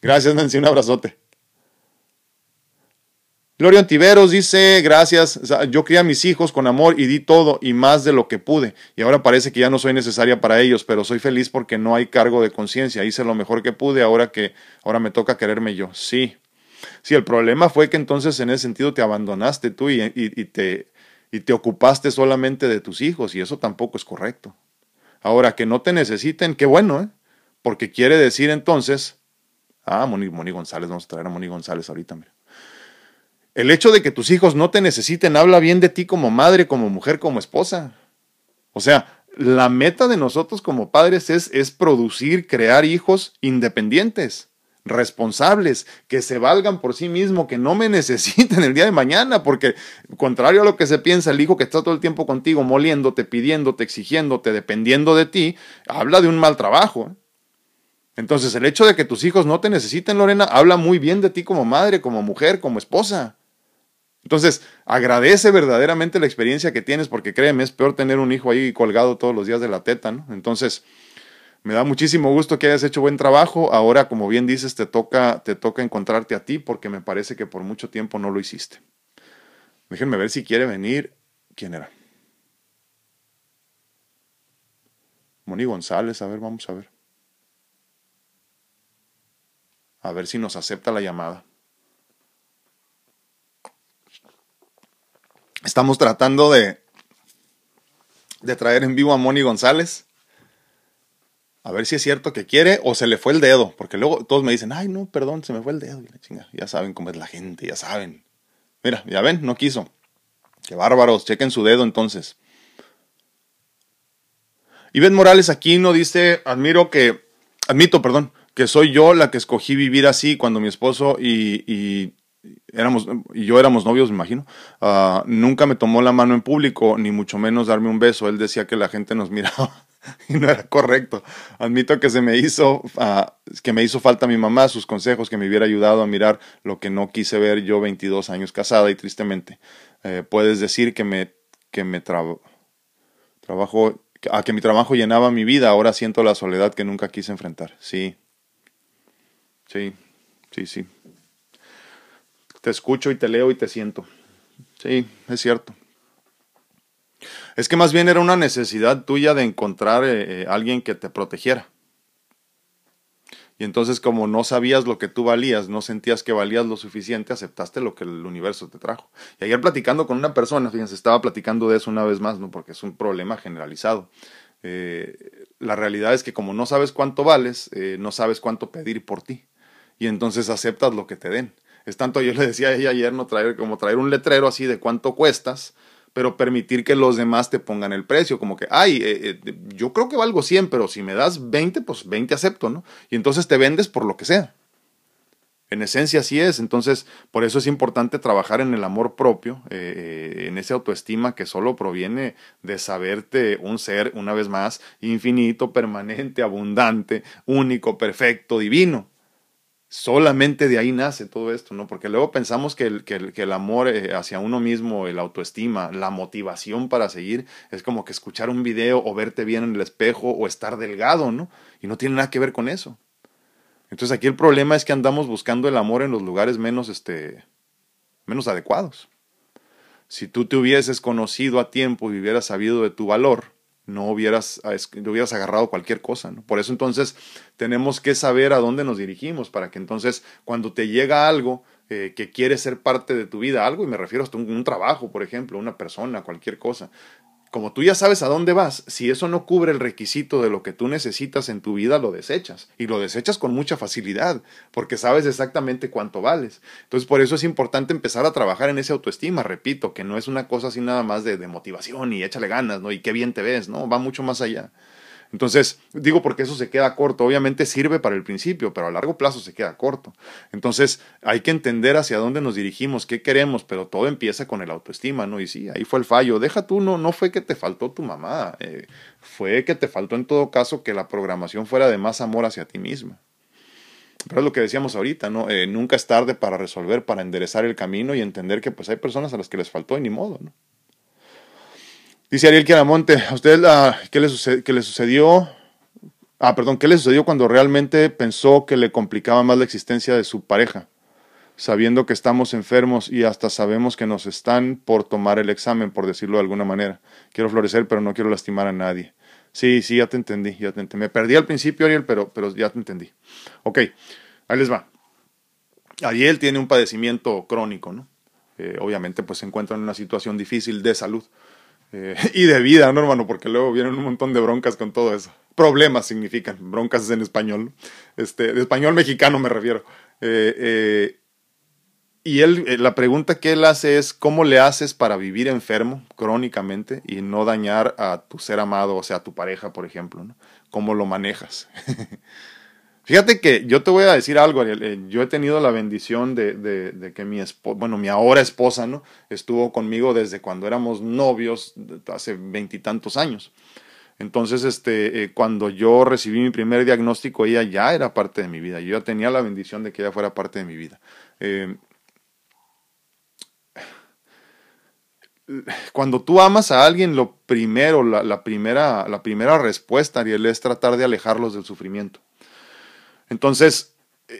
Gracias, Nancy, un abrazote. Gloria Antiveros dice, gracias, yo crié a mis hijos con amor y di todo y más de lo que pude. Y ahora parece que ya no soy necesaria para ellos, pero soy feliz porque no hay cargo de conciencia. Hice lo mejor que pude, ahora que ahora me toca quererme yo. Sí. Sí, el problema fue que entonces en ese sentido te abandonaste tú y, te, y te ocupaste solamente de tus hijos y eso tampoco es correcto. Ahora, que no te necesiten, qué bueno, ¿eh? Porque quiere decir entonces, ah, Moni, Moni González, vamos a traer a Moni González ahorita, mira. El hecho de que tus hijos no te necesiten habla bien de ti como madre, como mujer, como esposa. O sea, la meta de nosotros como padres es, es producir, crear hijos independientes, responsables, que se valgan por sí mismos, que no me necesiten el día de mañana, porque contrario a lo que se piensa, el hijo que está todo el tiempo contigo, moliéndote, pidiéndote, exigiéndote, dependiendo de ti, habla de un mal trabajo. Entonces, el hecho de que tus hijos no te necesiten, Lorena, habla muy bien de ti como madre, como mujer, como esposa. Entonces, agradece verdaderamente la experiencia que tienes, porque créeme, es peor tener un hijo ahí colgado todos los días de la teta, ¿no? Entonces, me da muchísimo gusto que hayas hecho buen trabajo. Ahora, como bien dices, te toca, te toca encontrarte a ti, porque me parece que por mucho tiempo no lo hiciste. Déjenme ver si quiere venir. ¿Quién era? Moni González, a ver, vamos a ver. A ver si nos acepta la llamada. Estamos tratando de, de traer en vivo a Moni González. A ver si es cierto que quiere o se le fue el dedo. Porque luego todos me dicen, ay, no, perdón, se me fue el dedo. ya saben cómo es la gente, ya saben. Mira, ya ven, no quiso. Qué bárbaros, chequen su dedo entonces. Iván Morales aquí no dice, admiro que, admito, perdón, que soy yo la que escogí vivir así cuando mi esposo y éramos, y yo éramos novios, me imagino, ah, nunca me tomó la mano en público, ni mucho menos darme un beso. Él decía que la gente nos miraba y no era correcto. Admito que se me hizo, uh, que me hizo falta mi mamá, sus consejos, que me hubiera ayudado a mirar lo que no quise ver yo 22 años casada y tristemente. Eh, puedes decir que me, que me trabajo, a que mi trabajo llenaba mi vida, ahora siento la soledad que nunca quise enfrentar. Sí, sí, sí, sí te escucho y te leo y te siento. Sí, es cierto. Es que más bien era una necesidad tuya de encontrar eh, eh, alguien que te protegiera. Y entonces como no sabías lo que tú valías, no sentías que valías lo suficiente, aceptaste lo que el universo te trajo. Y ayer platicando con una persona, fíjense, estaba platicando de eso una vez más, ¿no? porque es un problema generalizado. Eh, la realidad es que como no sabes cuánto vales, no sabes cuánto pedir por ti. y entonces aceptas lo que te den. Es tanto, yo le decía a ella ayer, no traer como traer un letrero así de cuánto cuestas, pero permitir que los demás te pongan el precio, como que, ay, eh, eh, yo creo que valgo 100, pero si me das 20, pues 20 acepto, ¿no? Y entonces te vendes por lo que sea. En esencia así es, entonces por eso es importante trabajar en el amor propio, eh, en esa autoestima que solo proviene de saberte un ser, una vez más, infinito, permanente, abundante, único, perfecto, divino. Solamente de ahí nace todo esto, ¿no? Porque luego pensamos que el, amor eh, hacia uno mismo, el autoestima, la motivación para seguir, es como que escuchar un video o verte bien en el espejo o estar delgado, ¿no? Y no tiene nada que ver con eso. Entonces aquí el problema es que andamos buscando el amor en los lugares menos, este, menos adecuados. Si tú te hubieses conocido a tiempo y hubieras sabido de tu valor, no hubieras, hubieras agarrado cualquier cosa. ¿no? Por eso entonces tenemos que saber a dónde nos dirigimos para que entonces cuando te llega algo eh, que quiere ser parte de tu vida, algo, y me refiero hasta un, un trabajo, por ejemplo, una persona, cualquier cosa, como tú ya sabes a dónde vas, si eso no cubre el requisito de lo que tú necesitas en tu vida, lo desechas. Y lo desechas con mucha facilidad, porque sabes exactamente cuánto vales. Entonces, por eso es importante empezar a trabajar en esa autoestima. Repito, que no es una cosa así nada más de, de motivación y échale ganas, ¿no? Y qué bien te ves, ¿no? Va mucho más allá. Entonces, digo porque eso se queda corto. Obviamente sirve para el principio, pero a largo plazo se queda corto. Entonces, hay que entender hacia dónde nos dirigimos, qué queremos, pero todo empieza con el autoestima, ¿no? Y sí, ahí fue el fallo. Deja tú, no, no fue que te faltó tu mamá, eh, fue que te faltó en todo caso que la programación fuera de más amor hacia ti misma. Pero es lo que decíamos ahorita, ¿no? Eh, nunca es tarde para resolver, para enderezar el camino y entender que pues hay personas a las que les faltó y ni modo, ¿no? Dice Ariel Quiaramonte, ¿a usted ¿qué, le qué le sucedió? Ah, perdón, ¿qué le sucedió cuando realmente pensó que le complicaba más la existencia de su pareja? Sabiendo que estamos enfermos y hasta sabemos que nos están por tomar el examen, por decirlo de alguna manera. Quiero florecer, pero no quiero lastimar a nadie. Sí, sí, ya te entendí, ya te entendí. Me perdí al principio, Ariel, pero, pero ya te entendí. Ok, ahí les va. Ariel tiene un padecimiento crónico, ¿no? Eh, obviamente, pues se encuentra en una situación difícil de salud. Eh, y de vida, ¿no, hermano? Porque luego vienen un montón de broncas con todo eso. Problemas significan, broncas es en español, este, de español mexicano me refiero. Eh, eh, y él, la pregunta que él hace es, ¿cómo le haces para vivir enfermo crónicamente y no dañar a tu ser amado, o sea, a tu pareja, por ejemplo? ¿Cómo lo manejas? Fíjate que yo te voy a decir algo, Ariel. Eh, yo he tenido la bendición de, que mi esposa, bueno, mi ahora esposa, ¿no? Estuvo conmigo desde cuando éramos novios, hace veintitantos años. Entonces, este, eh, cuando yo recibí mi primer diagnóstico, ella ya era parte de mi vida. Yo ya tenía la bendición de que ella fuera parte de mi vida. Eh, cuando tú amas a alguien, lo primero, la, la, primera, la primera respuesta, Ariel, es tratar de alejarlos del sufrimiento. Entonces,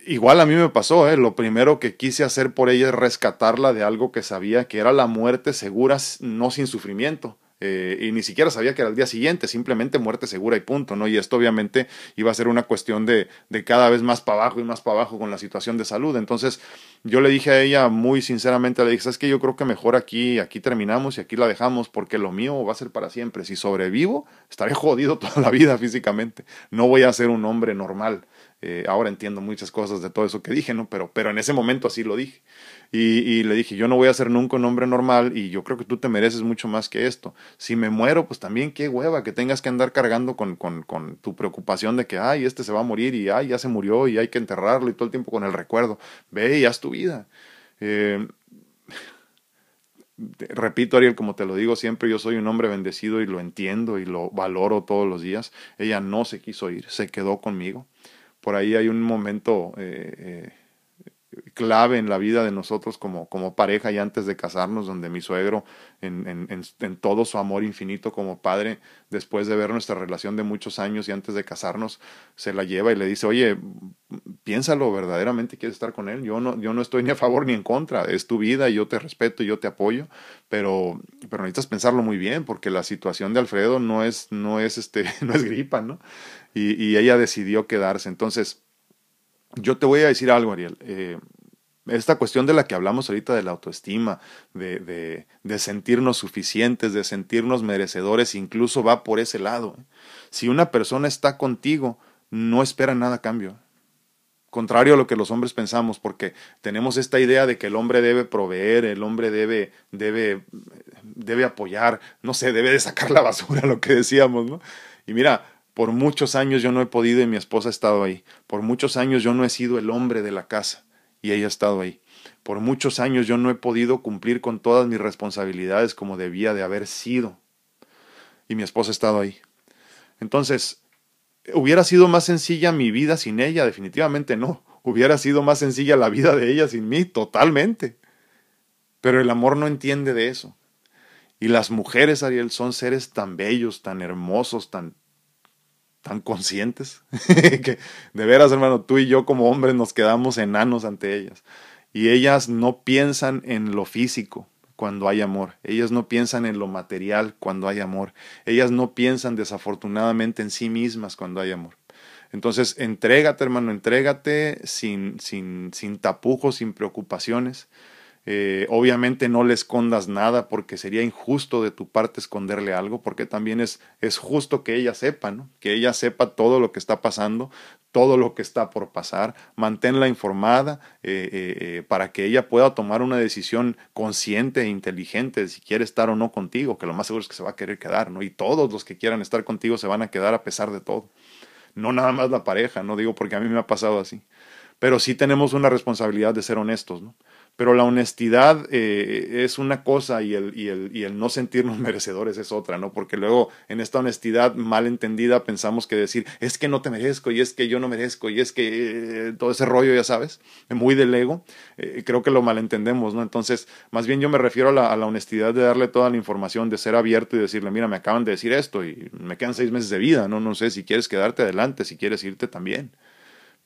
igual a mí me pasó, ¿eh? lo primero que quise hacer por ella es rescatarla de algo que sabía que era la muerte segura, no sin sufrimiento. Eh, y ni siquiera sabía que era el día siguiente, simplemente muerte segura y punto, ¿no? Y esto obviamente iba a ser una cuestión de, de cada vez más para abajo y más para abajo con la situación de salud. Entonces yo le dije a ella muy sinceramente, le dije, ¿sabes que Yo creo que mejor aquí, aquí terminamos y aquí la dejamos porque lo mío va a ser para siempre. Si sobrevivo, estaré jodido toda la vida físicamente. No voy a ser un hombre normal. Eh, ahora entiendo muchas cosas de todo eso que dije, ¿no? Pero, pero en ese momento así lo dije. Y, le dije, yo no voy a ser nunca un hombre normal y yo creo que tú te mereces mucho más que esto. Si me muero, pues también qué hueva que tengas que andar cargando con, con, con tu preocupación de que, ay, este se va a morir y, ay, ya se murió y hay que enterrarlo y todo el tiempo con el recuerdo. Ve y haz tu vida. Eh, repito, Ariel, como te lo digo siempre, yo soy un hombre bendecido y lo entiendo y lo valoro todos los días. Ella no se quiso ir, se quedó conmigo por ahí hay un momento eh, eh, clave en la vida de nosotros como, como pareja y antes de casarnos, donde mi suegro, en, en, en, todo su amor infinito como padre, después de ver nuestra relación de muchos años y antes de casarnos, se la lleva y le dice, oye, piénsalo, verdaderamente quieres estar con él. Yo no, yo no estoy ni a favor ni en contra, es tu vida yo te respeto y yo te apoyo, pero, pero necesitas pensarlo muy bien, porque la situación de Alfredo no es, no es, este, no es gripa, ¿no? y, ella decidió quedarse. Entonces, yo te voy a decir algo, Ariel. Eh, esta cuestión de la que hablamos ahorita de la autoestima, de, de, sentirnos suficientes, de sentirnos merecedores, incluso va por ese lado. ¿eh? Si una persona está contigo, no espera nada a cambio. contrario a lo que los hombres pensamos, porque tenemos esta idea de que el hombre debe proveer, el hombre debe, debe, debe apoyar, no sé, debe de sacar la basura, lo que decíamos, ¿no? Y mira, por muchos años yo no he podido y mi esposa ha estado ahí. Por muchos años yo no he sido el hombre de la casa y ella ha estado ahí. Por muchos años yo no he podido cumplir con todas mis responsabilidades como debía de haber sido. Y mi esposa ha estado ahí. Entonces, ¿hubiera sido más sencilla mi vida sin ella? Definitivamente no. Hubiera sido más sencilla la vida de ella sin mí, totalmente. Pero el amor no entiende de eso. Y las mujeres, Ariel, son seres tan bellos, tan hermosos, tan, tan conscientes, que de veras, hermano, tú y yo como hombres nos quedamos enanos ante ellas. Y ellas no piensan en lo físico cuando hay amor. Ellas no piensan en lo material cuando hay amor. Ellas no piensan desafortunadamente en sí mismas cuando hay amor. Entonces, entrégate, hermano, entrégate sin, sin, sin tapujos, sin preocupaciones. Eh, obviamente no le escondas nada porque sería injusto de tu parte esconderle algo, porque también es, es justo que ella sepa, ¿no? Que ella sepa todo lo que está pasando, todo lo que está por pasar, manténla informada eh, eh, para que ella pueda tomar una decisión consciente e inteligente de si quiere estar o no contigo, que lo más seguro es que se va a querer quedar, ¿no? Y todos los que quieran estar contigo se van a quedar a pesar de todo. No nada más la pareja, no digo porque a mí me ha pasado así. Pero sí tenemos una responsabilidad de ser honestos, ¿no? Pero la honestidad eh, es una cosa y el, y, el, y el no sentirnos merecedores es otra, ¿no? Porque luego en esta honestidad mal entendida pensamos que decir, es que no te merezco y es que yo no merezco y es que eh, todo ese rollo, ya sabes, muy del ego, eh, creo que lo malentendemos, ¿no? Entonces, más bien yo me refiero a la, a la honestidad de darle toda la información, de ser abierto y decirle, mira, me acaban de decir esto y me quedan seis meses de vida, ¿no? No sé si quieres quedarte adelante, si quieres irte también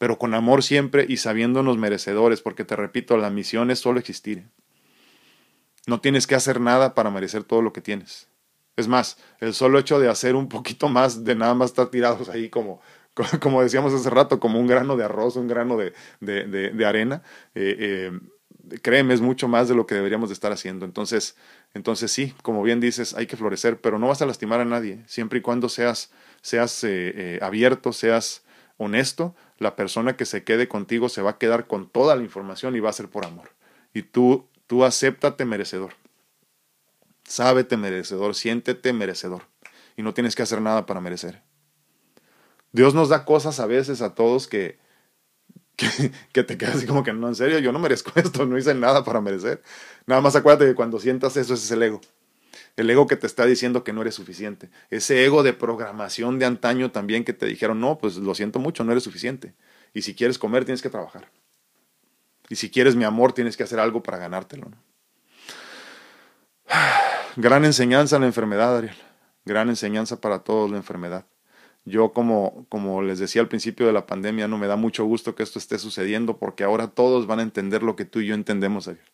pero con amor siempre y sabiéndonos merecedores, porque te repito, la misión es solo existir. No tienes que hacer nada para merecer todo lo que tienes. Es más, el solo hecho de hacer un poquito más, de nada más estar tirados ahí como, como decíamos hace rato, como un grano de arroz, un grano de, de, arena, eh, eh, créeme, es mucho más de lo que deberíamos de estar haciendo. Entonces, entonces sí, como bien dices, hay que florecer, pero no vas a lastimar a nadie, siempre y cuando seas, seas eh, abierto, seas honesto, la persona que se quede contigo se va a quedar con toda la información y va a ser por amor. Y tú, tú acéptate merecedor. Sábete merecedor, siéntete merecedor. Y no tienes que hacer nada para merecer. Dios nos da cosas a veces a todos que, que, te quedas así como que no, en serio, yo no merezco esto, no hice nada para merecer. Nada más acuérdate que cuando sientas eso, ese es el ego. El ego que te está diciendo que no eres suficiente. Ese ego de programación de antaño también que te dijeron, no, pues lo siento mucho, no eres suficiente. Y si quieres comer, tienes que trabajar. Y si quieres mi amor, tienes que hacer algo para ganártelo. Gran enseñanza en la enfermedad, Ariel. Gran enseñanza para todos la enfermedad. Yo, como, como les decía al principio de la pandemia, no me da mucho gusto que esto esté sucediendo porque ahora todos van a entender lo que tú y yo entendemos, Ariel.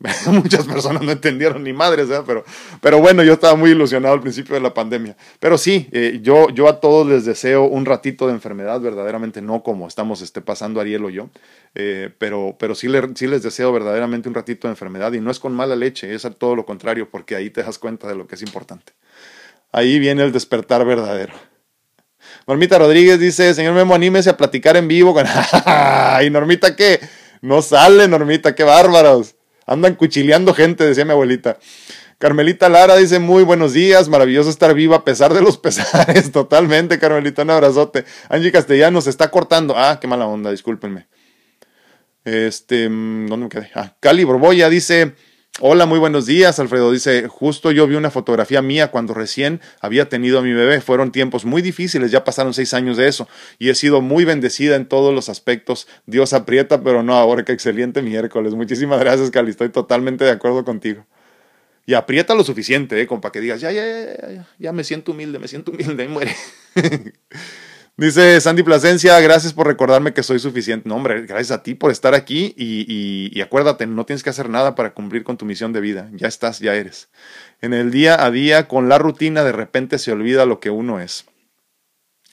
Muchas personas no entendieron ni madres, pero, pero bueno, yo estaba muy ilusionado al principio de la pandemia. Pero sí, eh, yo, yo a todos les deseo un ratito de enfermedad, verdaderamente no como estamos este, pasando Ariel o yo, eh, pero, pero sí, sí les deseo verdaderamente un ratito de enfermedad y no es con mala leche, es todo lo contrario, porque ahí te das cuenta de lo que es importante. Ahí viene el despertar verdadero. Normita Rodríguez dice, señor Memo, anímese a platicar en vivo con... ¿Y Normita qué? No sale, Normita, qué bárbaros. Andan cuchileando gente, decía mi abuelita. Carmelita Lara dice muy buenos días, maravilloso estar viva a pesar de los pesares, totalmente, Carmelita, un abrazote. Angie Castellanos está cortando. Ah, qué mala onda, discúlpenme. Este, mm, ¿dónde me quedé? Ah, Cali Borboya dice, Hola, muy buenos días, Alfredo. Dice, justo yo vi una fotografía mía cuando recién había tenido a mi bebé. Fueron tiempos muy difíciles, ya pasaron seis años de eso. Y he sido muy bendecida en todos los aspectos. Dios aprieta, pero no ahora. Qué excelente miércoles. Muchísimas gracias, Cali. Estoy totalmente de acuerdo contigo. Y aprieta lo suficiente, ¿eh? Como para que digas, ya, ya, ya, ya, ya me siento humilde, me siento humilde y muere. Dice Sandy Plasencia, gracias por recordarme que soy suficiente. No, hombre, gracias a ti por estar aquí y, y, acuérdate, no tienes que hacer nada para cumplir con tu misión de vida. Ya estás, ya eres. En el día a día, con la rutina, de repente se olvida lo que uno es.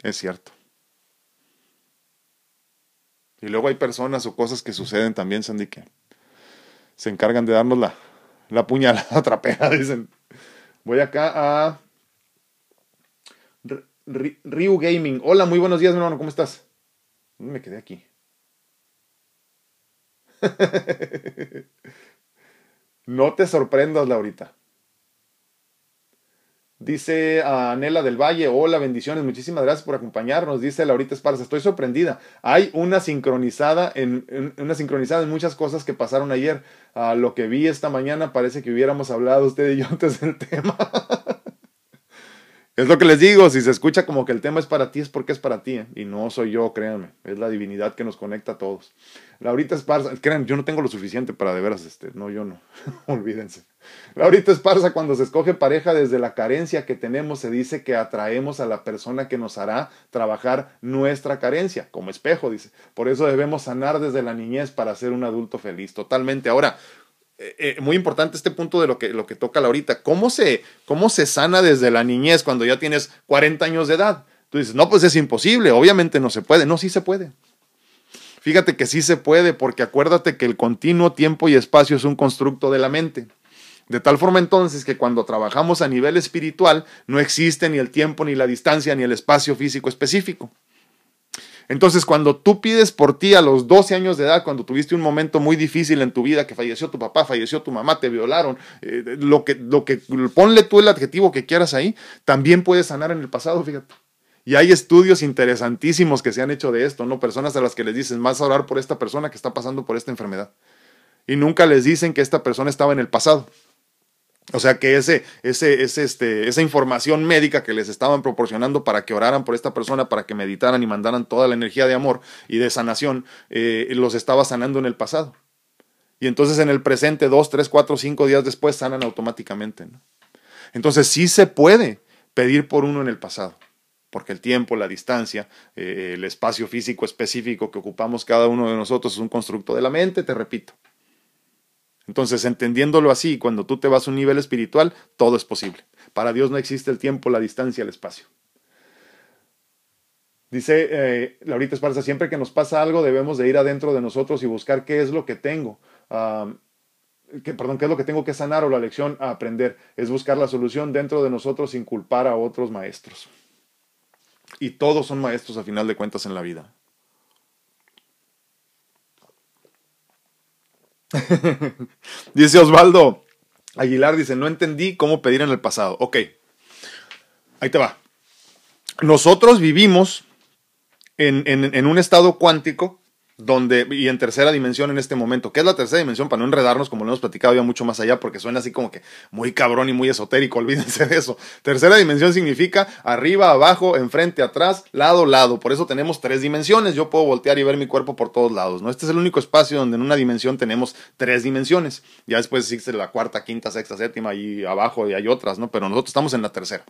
Es cierto. Y luego hay personas o cosas que suceden también, Sandy, que se encargan de darnos la, la puñalada trapera, dicen. Voy acá a Ryu Gaming. Hola, muy buenos días, mi hermano. ¿Cómo estás? Me quedé aquí. no te sorprendas, Laurita. Dice Anela del Valle, hola, bendiciones, muchísimas gracias por acompañarnos. Dice Laurita Esparza, estoy sorprendida. Hay una sincronizada en, una sincronizada en muchas cosas que pasaron ayer. A lo que vi esta mañana parece que hubiéramos hablado usted y yo antes del tema. Es lo que les digo, si se escucha como que el tema es para ti, es porque es para ti, ¿eh? y no soy yo, créanme, es la divinidad que nos conecta a todos. Laurita Esparza, créanme, yo no tengo lo suficiente para de veras, este, no, yo no, olvídense. Laurita Esparza, cuando se escoge pareja desde la carencia que tenemos, se dice que atraemos a la persona que nos hará trabajar nuestra carencia, como espejo, dice. Por eso debemos sanar desde la niñez para ser un adulto feliz, totalmente. Ahora, eh, eh, muy importante este punto de lo que, lo que toca Laurita. ¿Cómo se, ¿Cómo se sana desde la niñez cuando ya tienes 40 años de edad? Tú dices, no, pues es imposible, obviamente no se puede. No, sí se puede. Fíjate que sí se puede, porque acuérdate que el continuo tiempo y espacio es un constructo de la mente. De tal forma entonces que cuando trabajamos a nivel espiritual no existe ni el tiempo, ni la distancia, ni el espacio físico específico. Entonces, cuando tú pides por ti a los 12 años de edad, cuando tuviste un momento muy difícil en tu vida, que falleció tu papá, falleció tu mamá, te violaron, eh, lo, que, lo que, ponle tú el adjetivo que quieras ahí, también puedes sanar en el pasado, fíjate. Y hay estudios interesantísimos que se han hecho de esto, ¿no? Personas a las que les dicen, vas a orar por esta persona que está pasando por esta enfermedad. Y nunca les dicen que esta persona estaba en el pasado. O sea que ese, ese, ese, este, esa información médica que les estaban proporcionando para que oraran por esta persona, para que meditaran y mandaran toda la energía de amor y de sanación, eh, los estaba sanando en el pasado. Y entonces en el presente, dos, tres, cuatro, cinco días después, sanan automáticamente. Entonces sí se puede pedir por uno en el pasado, porque el tiempo, la distancia, eh, el espacio físico específico que ocupamos cada uno de nosotros es un constructo de la mente, te repito. Entonces, entendiéndolo así, cuando tú te vas a un nivel espiritual, todo es posible. Para Dios no existe el tiempo, la distancia, el espacio. Dice eh, Laurita Esparza, siempre que nos pasa algo debemos de ir adentro de nosotros y buscar qué es lo que tengo. que, perdón, qué es lo que tengo que sanar o la lección a aprender. Es buscar la solución dentro de nosotros sin culpar a otros maestros. Y todos son maestros a final de cuentas en la vida. dice Osvaldo Aguilar, dice, no entendí cómo pedir en el pasado. Ok, ahí te va. Nosotros vivimos en, en un estado cuántico donde, y en tercera dimensión en este momento. ¿Qué es la tercera dimensión? Para no enredarnos, como lo hemos platicado ya mucho más allá, porque suena así como que muy cabrón y muy esotérico, olvídense de eso. Tercera dimensión significa arriba, abajo, enfrente, atrás, lado, lado. Por eso tenemos tres dimensiones. Yo puedo voltear y ver mi cuerpo por todos lados, ¿no? Este es el único espacio donde en una dimensión tenemos tres dimensiones. Ya después existe la cuarta, quinta, sexta, séptima y abajo y hay otras, ¿no? Pero nosotros estamos en la tercera.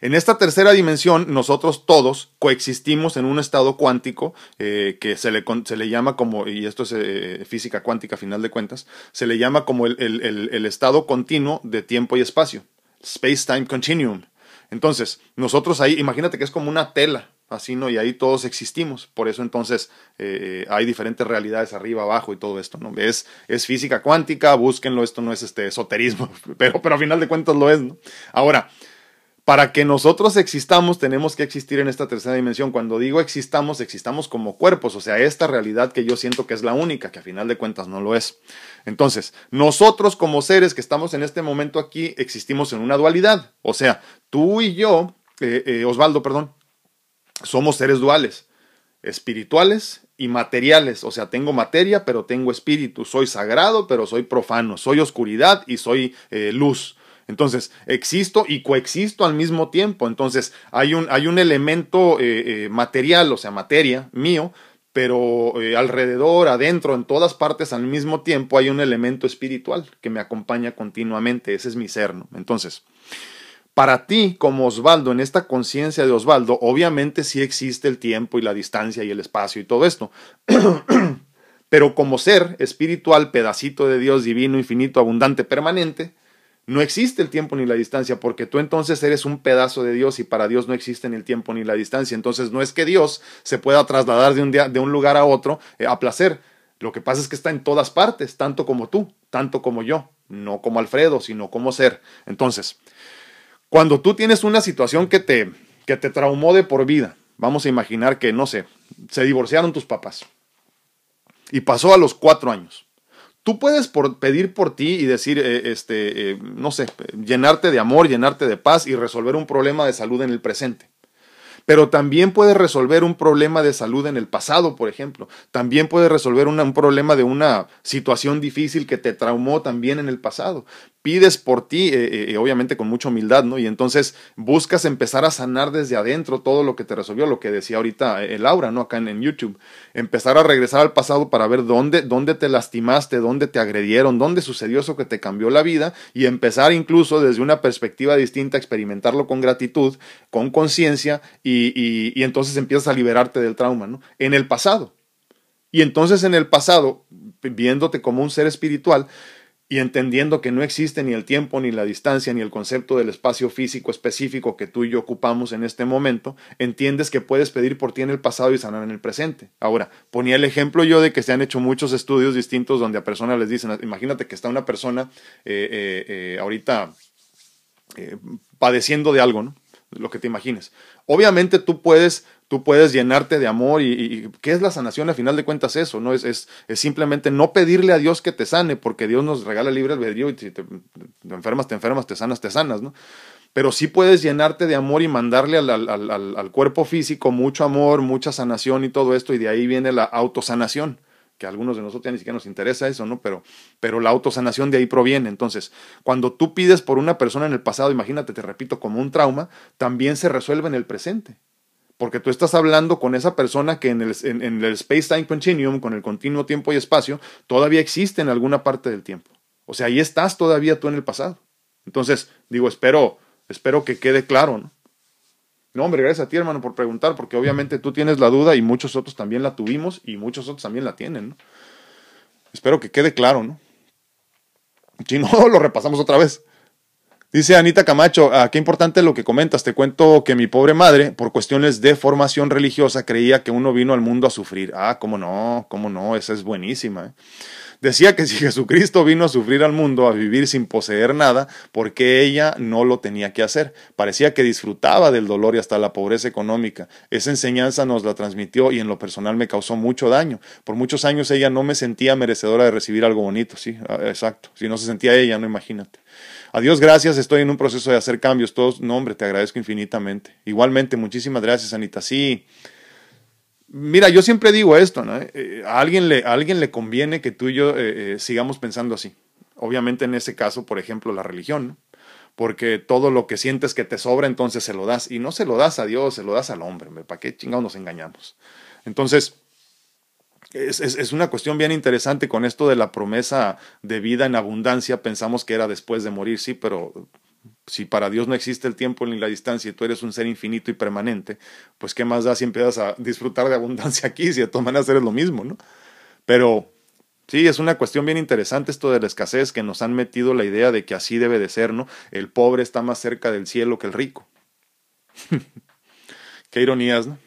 En esta tercera dimensión, nosotros todos coexistimos en un estado cuántico eh, que se le, se le, llama como, y esto es eh, física cuántica a final de cuentas, se le llama como el, el, estado continuo de tiempo y espacio, space-time continuum. Entonces, nosotros ahí, imagínate que es como una tela, así, ¿no? Y ahí todos existimos. Por eso entonces eh, hay diferentes realidades arriba, abajo y todo esto, ¿no? Es, es física cuántica, búsquenlo, esto no es este esoterismo, pero, pero a final de cuentas lo es, ¿no? Ahora, para que nosotros existamos, tenemos que existir en esta tercera dimensión. Cuando digo existamos, existamos como cuerpos, o sea, esta realidad que yo siento que es la única, que a final de cuentas no lo es. Entonces, nosotros como seres que estamos en este momento aquí, existimos en una dualidad. O sea, tú y yo, eh, eh, Osvaldo, perdón, somos seres duales, espirituales y materiales. O sea, tengo materia, pero tengo espíritu. Soy sagrado, pero soy profano. Soy oscuridad y soy eh, luz. Entonces, existo y coexisto al mismo tiempo. Entonces, hay un, hay un elemento eh, eh, material, o sea, materia mío, pero eh, alrededor, adentro, en todas partes al mismo tiempo hay un elemento espiritual que me acompaña continuamente. Ese es mi ser. ¿no? Entonces, para ti, como Osvaldo, en esta conciencia de Osvaldo, obviamente sí existe el tiempo y la distancia y el espacio y todo esto. Pero como ser espiritual, pedacito de Dios divino, infinito, abundante, permanente, no existe el tiempo ni la distancia, porque tú entonces eres un pedazo de Dios y para Dios no existe ni el tiempo ni la distancia. Entonces no es que Dios se pueda trasladar de un, día, de un lugar a otro eh, a placer. Lo que pasa es que está en todas partes, tanto como tú, tanto como yo, no como Alfredo, sino como ser. Entonces, cuando tú tienes una situación que te, que te traumó de por vida, vamos a imaginar que, no sé, se divorciaron tus papás. y pasó a los cuatro años. Tú puedes pedir por ti y decir, eh, este, eh, no sé, llenarte de amor, llenarte de paz y resolver un problema de salud en el presente pero también puede resolver un problema de salud en el pasado, por ejemplo. También puede resolver un problema de una situación difícil que te traumó también en el pasado pides por ti, eh, eh, eh, obviamente con mucha humildad, ¿no? Y entonces buscas empezar a sanar desde adentro todo lo que te resolvió, lo que decía ahorita Laura, ¿no? Acá en, YouTube. Empezar a regresar al pasado para ver dónde, dónde te lastimaste, dónde te agredieron, dónde sucedió eso que te cambió la vida y empezar incluso desde una perspectiva distinta a experimentarlo con gratitud, con conciencia y, y, y entonces empiezas a liberarte del trauma, ¿no? En el pasado. Y entonces en el pasado, viéndote como un ser espiritual, y entendiendo que no existe ni el tiempo, ni la distancia, ni el concepto del espacio físico específico que tú y yo ocupamos en este momento, entiendes que puedes pedir por ti en el pasado y sanar en el presente. Ahora, ponía el ejemplo yo de que se han hecho muchos estudios distintos donde a personas les dicen, imagínate que está una persona eh, eh, eh, ahorita padeciendo de algo, ¿no? Lo que te imagines. Obviamente tú puedes tú puedes llenarte de amor y, ¿qué es la sanación? A final de cuentas eso, ¿no? Es, es, simplemente no pedirle a Dios que te sane, porque Dios nos regala libre albedrío y si te, enfermas, te enfermas, te sanas, te sanas, ¿no? Pero sí puedes llenarte de amor y mandarle al cuerpo físico mucho amor, mucha sanación y todo esto, y de ahí viene la autosanación que a algunos de nosotros ya ni siquiera nos interesa eso, ¿no? Pero, pero la autosanación de ahí proviene. Entonces, cuando tú pides por una persona en el pasado, imagínate, te repito, como un trauma, también se resuelve en el presente porque tú estás hablando con esa persona que en el, en, el space-time continuum, con el continuo tiempo y espacio, todavía existe en alguna parte del tiempo. O sea, ahí estás todavía tú en el pasado. Entonces, digo, espero, espero que quede claro, ¿no? No, hombre, gracias a ti, hermano, por preguntar, porque obviamente tú tienes la duda y muchos otros también la tuvimos y muchos otros también la tienen, ¿no? Espero que quede claro, ¿no? Si no, lo repasamos otra vez. Dice Anita Camacho, ah, qué importante lo que comentas. Te cuento que mi pobre madre, por cuestiones de formación religiosa, creía que uno vino al mundo a sufrir. Ah, cómo no, cómo no, esa es buenísima. ¿eh? Decía que si Jesucristo vino a sufrir al mundo, a vivir sin poseer nada, porque ella no lo tenía que hacer. Parecía que disfrutaba del dolor y hasta la pobreza económica. Esa enseñanza nos la transmitió y en lo personal me causó mucho daño. Por muchos años ella no me sentía merecedora de recibir algo bonito, sí, ah, exacto. Si no se sentía ella, no imagínate. Adiós, gracias, estoy en un proceso de hacer cambios. Todos, no, hombre, te agradezco infinitamente. Igualmente, muchísimas gracias, Anita. Sí. Mira, yo siempre digo esto, ¿no? Eh, a, alguien le, alguien le conviene que tú y yo eh, eh, sigamos pensando así. Obviamente en ese caso, por ejemplo, la religión, ¿no? Porque todo lo que sientes que te sobra, entonces se lo das. Y no se lo das a Dios, se lo das al hombre. ¿Para qué chingados nos engañamos? Entonces, es, es, una cuestión bien interesante con esto de la promesa de vida en abundancia. Pensamos que era después de morir, sí, pero si para Dios no existe el tiempo ni la distancia y tú eres un ser infinito y permanente, pues qué más da si empiezas a disfrutar de abundancia aquí, si de todas maneras eres lo mismo, ¿no? Pero sí, es una cuestión bien interesante esto de la escasez que nos han metido la idea de que así debe de ser, ¿no? El pobre está más cerca del cielo que el rico. qué ironías, ¿no?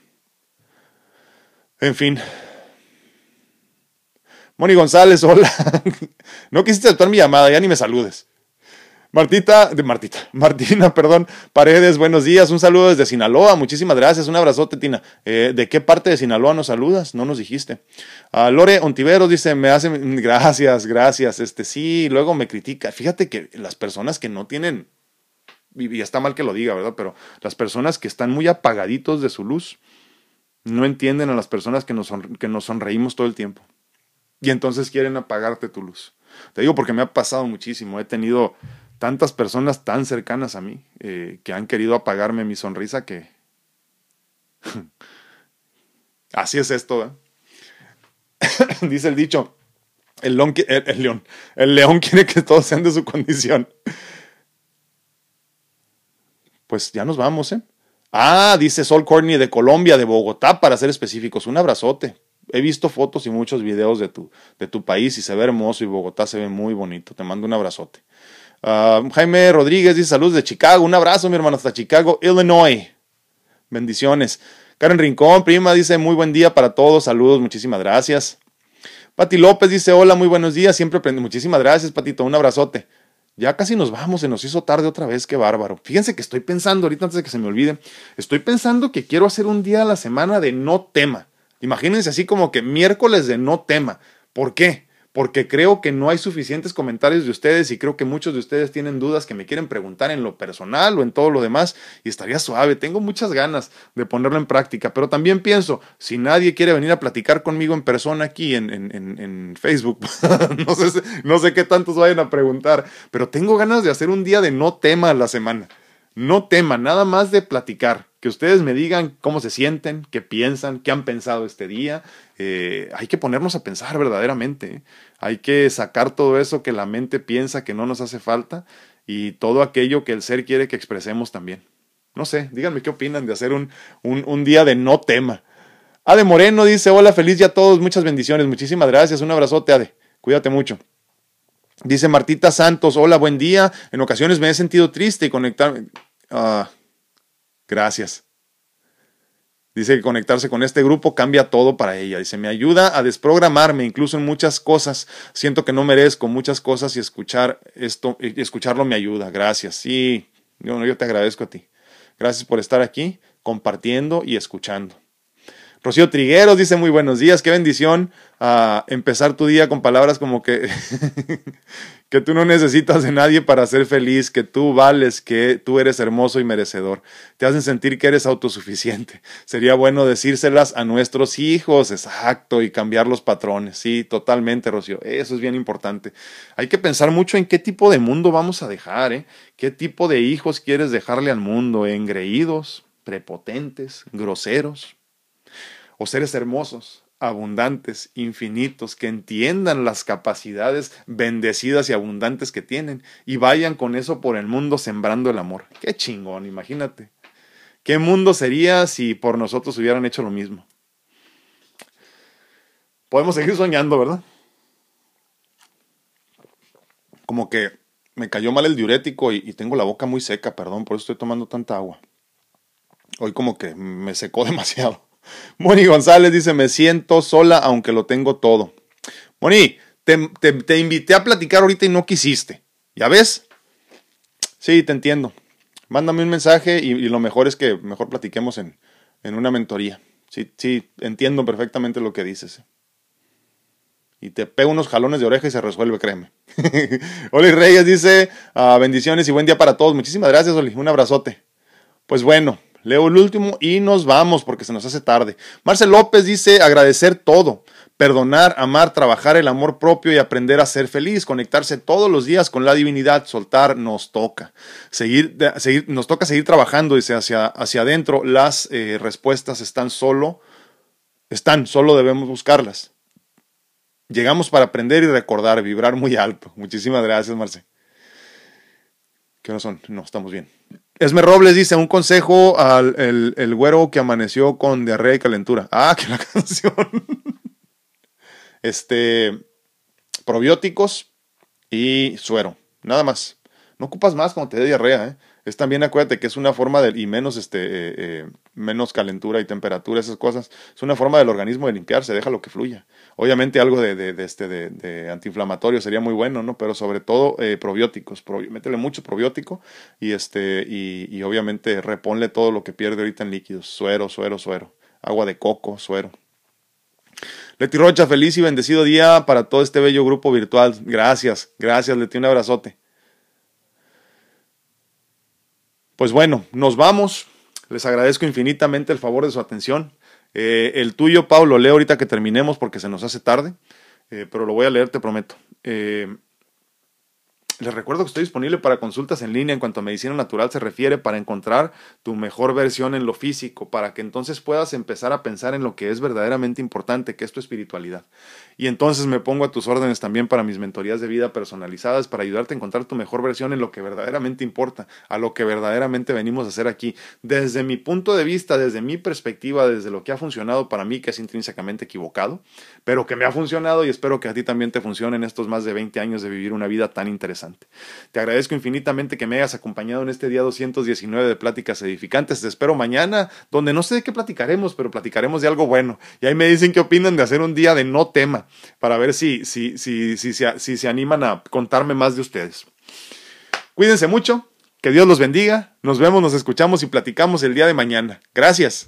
En fin, Moni González, hola. no quisiste aceptar mi llamada, ya ni me saludes. Martita, de Martita, Martina, perdón, Paredes, buenos días, un saludo desde Sinaloa, muchísimas gracias, un abrazote, Tina. Eh, ¿De qué parte de Sinaloa nos saludas? No nos dijiste. Uh, Lore Ontiveros dice, me hace, gracias, gracias, este, sí, luego me critica. Fíjate que las personas que no tienen, y está mal que lo diga, ¿verdad? Pero las personas que están muy apagaditos de su luz, no entienden a las personas que nos, que nos sonreímos todo el tiempo y entonces quieren apagarte tu luz. Te digo porque me ha pasado muchísimo. He tenido tantas personas tan cercanas a mí eh, que han querido apagarme mi sonrisa que... Así es esto. ¿eh? Dice el dicho, el, león, el, león, quiere que todos sean de su condición. Pues ya nos vamos, ¿eh? Ah, dice Sol Courtney de Colombia, de Bogotá, para ser específicos. Un abrazote he visto fotos y muchos videos de tu, de tu país y se ve hermoso y Bogotá se ve muy bonito. Te mando un abrazote. Ah, Jaime Rodríguez dice saludos de Chicago. Un abrazo, mi hermano, hasta Chicago, Illinois. Bendiciones. Karen Rincón, prima, dice muy buen día para todos. Saludos, muchísimas gracias. Pati López dice hola, muy buenos días. Siempre prende. Muchísimas gracias, Patito. Un abrazote. Ya casi nos vamos, se nos hizo tarde otra vez, qué bárbaro. Fíjense que estoy pensando, ahorita antes de que se me olvide, estoy pensando que quiero hacer un día a la semana de no tema Imagínense así como que miércoles de no tema. ¿Por qué? Porque creo que no hay suficientes comentarios de ustedes y creo que muchos de ustedes tienen dudas que me quieren preguntar en lo personal o en todo lo demás y estaría suave. Tengo muchas ganas de ponerlo en práctica, pero también pienso, si nadie quiere venir a platicar conmigo en persona aquí en, Facebook, no, sé, no sé qué tantos vayan a preguntar, pero tengo ganas de hacer un día de no tema a la semana. No tema, nada más de platicar que ustedes me digan cómo se sienten, qué piensan, qué han pensado este día. Eh, hay que ponernos a pensar verdaderamente. ¿eh? Hay que sacar todo eso que la mente piensa que no nos hace falta y todo aquello que el ser quiere que expresemos también. No sé, díganme qué opinan de hacer un, un, un día de no tema. Ade Moreno dice, hola, feliz día a todos, muchas bendiciones, muchísimas gracias, un abrazote, Ade, cuídate mucho. Dice Martita Santos, hola, buen día, en ocasiones me he sentido triste y conectarme... Ah, Gracias. Dice que conectarse con este grupo cambia todo para ella. Dice, me ayuda a desprogramarme, incluso en muchas cosas. Siento que no merezco muchas cosas y escuchar esto, y escucharlo me ayuda. Gracias. Sí, yo, yo te agradezco a ti. Gracias por estar aquí, compartiendo y escuchando. Rocío Trigueros dice muy buenos días, qué bendición a empezar tu día con palabras como que, que tú no necesitas de nadie para ser feliz, que tú vales, que tú eres hermoso y merecedor. Te hacen sentir que eres autosuficiente. Sería bueno decírselas a nuestros hijos, exacto, y cambiar los patrones. Sí, totalmente, Rocío. Eso es bien importante. Hay que pensar mucho en qué tipo de mundo vamos a dejar, ¿eh? ¿Qué tipo de hijos quieres dejarle al mundo? ¿Engreídos, prepotentes, groseros? O seres hermosos, abundantes, infinitos, que entiendan las capacidades bendecidas y abundantes que tienen y vayan con eso por el mundo sembrando el amor. Qué chingón, imagínate. ¿Qué mundo sería si por nosotros hubieran hecho lo mismo? Podemos seguir soñando, ¿verdad? Como que me cayó mal el diurético y, tengo la boca muy seca, perdón, por eso estoy tomando tanta agua. Hoy como que me secó demasiado. Moni González dice, me siento sola aunque lo tengo todo. Moni, te, invité a platicar ahorita y no quisiste. ¿Ya ves? Sí, te entiendo. Mándame un mensaje y, lo mejor es que mejor platiquemos en, una mentoría. Sí, sí, entiendo perfectamente lo que dices. Y te pego unos jalones de oreja y se resuelve, créeme. Oli Reyes dice, ah, bendiciones y buen día para todos. Muchísimas gracias, Oli. Un abrazote. Pues bueno, Leo el último y nos vamos porque se nos hace tarde. Marcel López dice agradecer todo, perdonar, amar, trabajar el amor propio y aprender a ser feliz, conectarse todos los días con la divinidad, soltar nos toca. Seguir, nos toca seguir trabajando, dice, hacia, hacia adentro. Las eh, respuestas están solo, están, solo debemos buscarlas. Llegamos para aprender y recordar, vibrar muy alto. Muchísimas gracias, Marce. ¿Qué no son? No, estamos bien. Esme Robles dice, un consejo al el, güero que amaneció con diarrea y calentura. Ah, que la canción. este, probióticos y suero. Nada más. No ocupas más cuando te dé diarrea, ¿eh? Es también acuérdate que es una forma de, y menos, este, eh, eh, menos calentura y temperatura, esas cosas, es una forma del organismo de limpiarse, déjalo que fluya. Obviamente algo de, de, este, de, antiinflamatorio sería muy bueno, ¿no? Pero sobre todo eh, probióticos, métele mucho probiótico y, este, y, y obviamente reponle todo lo que pierde ahorita en líquidos, suero, suero, suero, agua de coco, suero. Leti Rocha, feliz y bendecido día para todo este bello grupo virtual. Gracias, gracias, Leti, un abrazote. Pues bueno, nos vamos. Les agradezco infinitamente el favor de su atención. Eh, el tuyo, Pablo, leo ahorita que terminemos porque se nos hace tarde, eh, pero lo voy a leer, te prometo. Eh, les recuerdo que estoy disponible para consultas en línea en cuanto a medicina natural se refiere para encontrar tu mejor versión en lo físico, para que entonces puedas empezar a pensar en lo que es verdaderamente importante, que es tu espiritualidad. Y entonces me pongo a tus órdenes también para mis mentorías de vida personalizadas, para ayudarte a encontrar tu mejor versión en lo que verdaderamente importa, a lo que verdaderamente venimos a hacer aquí. Desde mi punto de vista, desde mi perspectiva, desde lo que ha funcionado para mí, que es intrínsecamente equivocado, pero que me ha funcionado y espero que a ti también te funcione en estos más de 20 años de vivir una vida tan interesante. Te agradezco infinitamente que me hayas acompañado en este día 219 de Pláticas Edificantes. Te espero mañana, donde no sé de qué platicaremos, pero platicaremos de algo bueno. Y ahí me dicen qué opinan de hacer un día de no tema, para ver si, si, si, si, si se animan a contarme más de ustedes. Cuídense mucho, que Dios los bendiga. Nos vemos, nos escuchamos y platicamos el día de mañana. Gracias.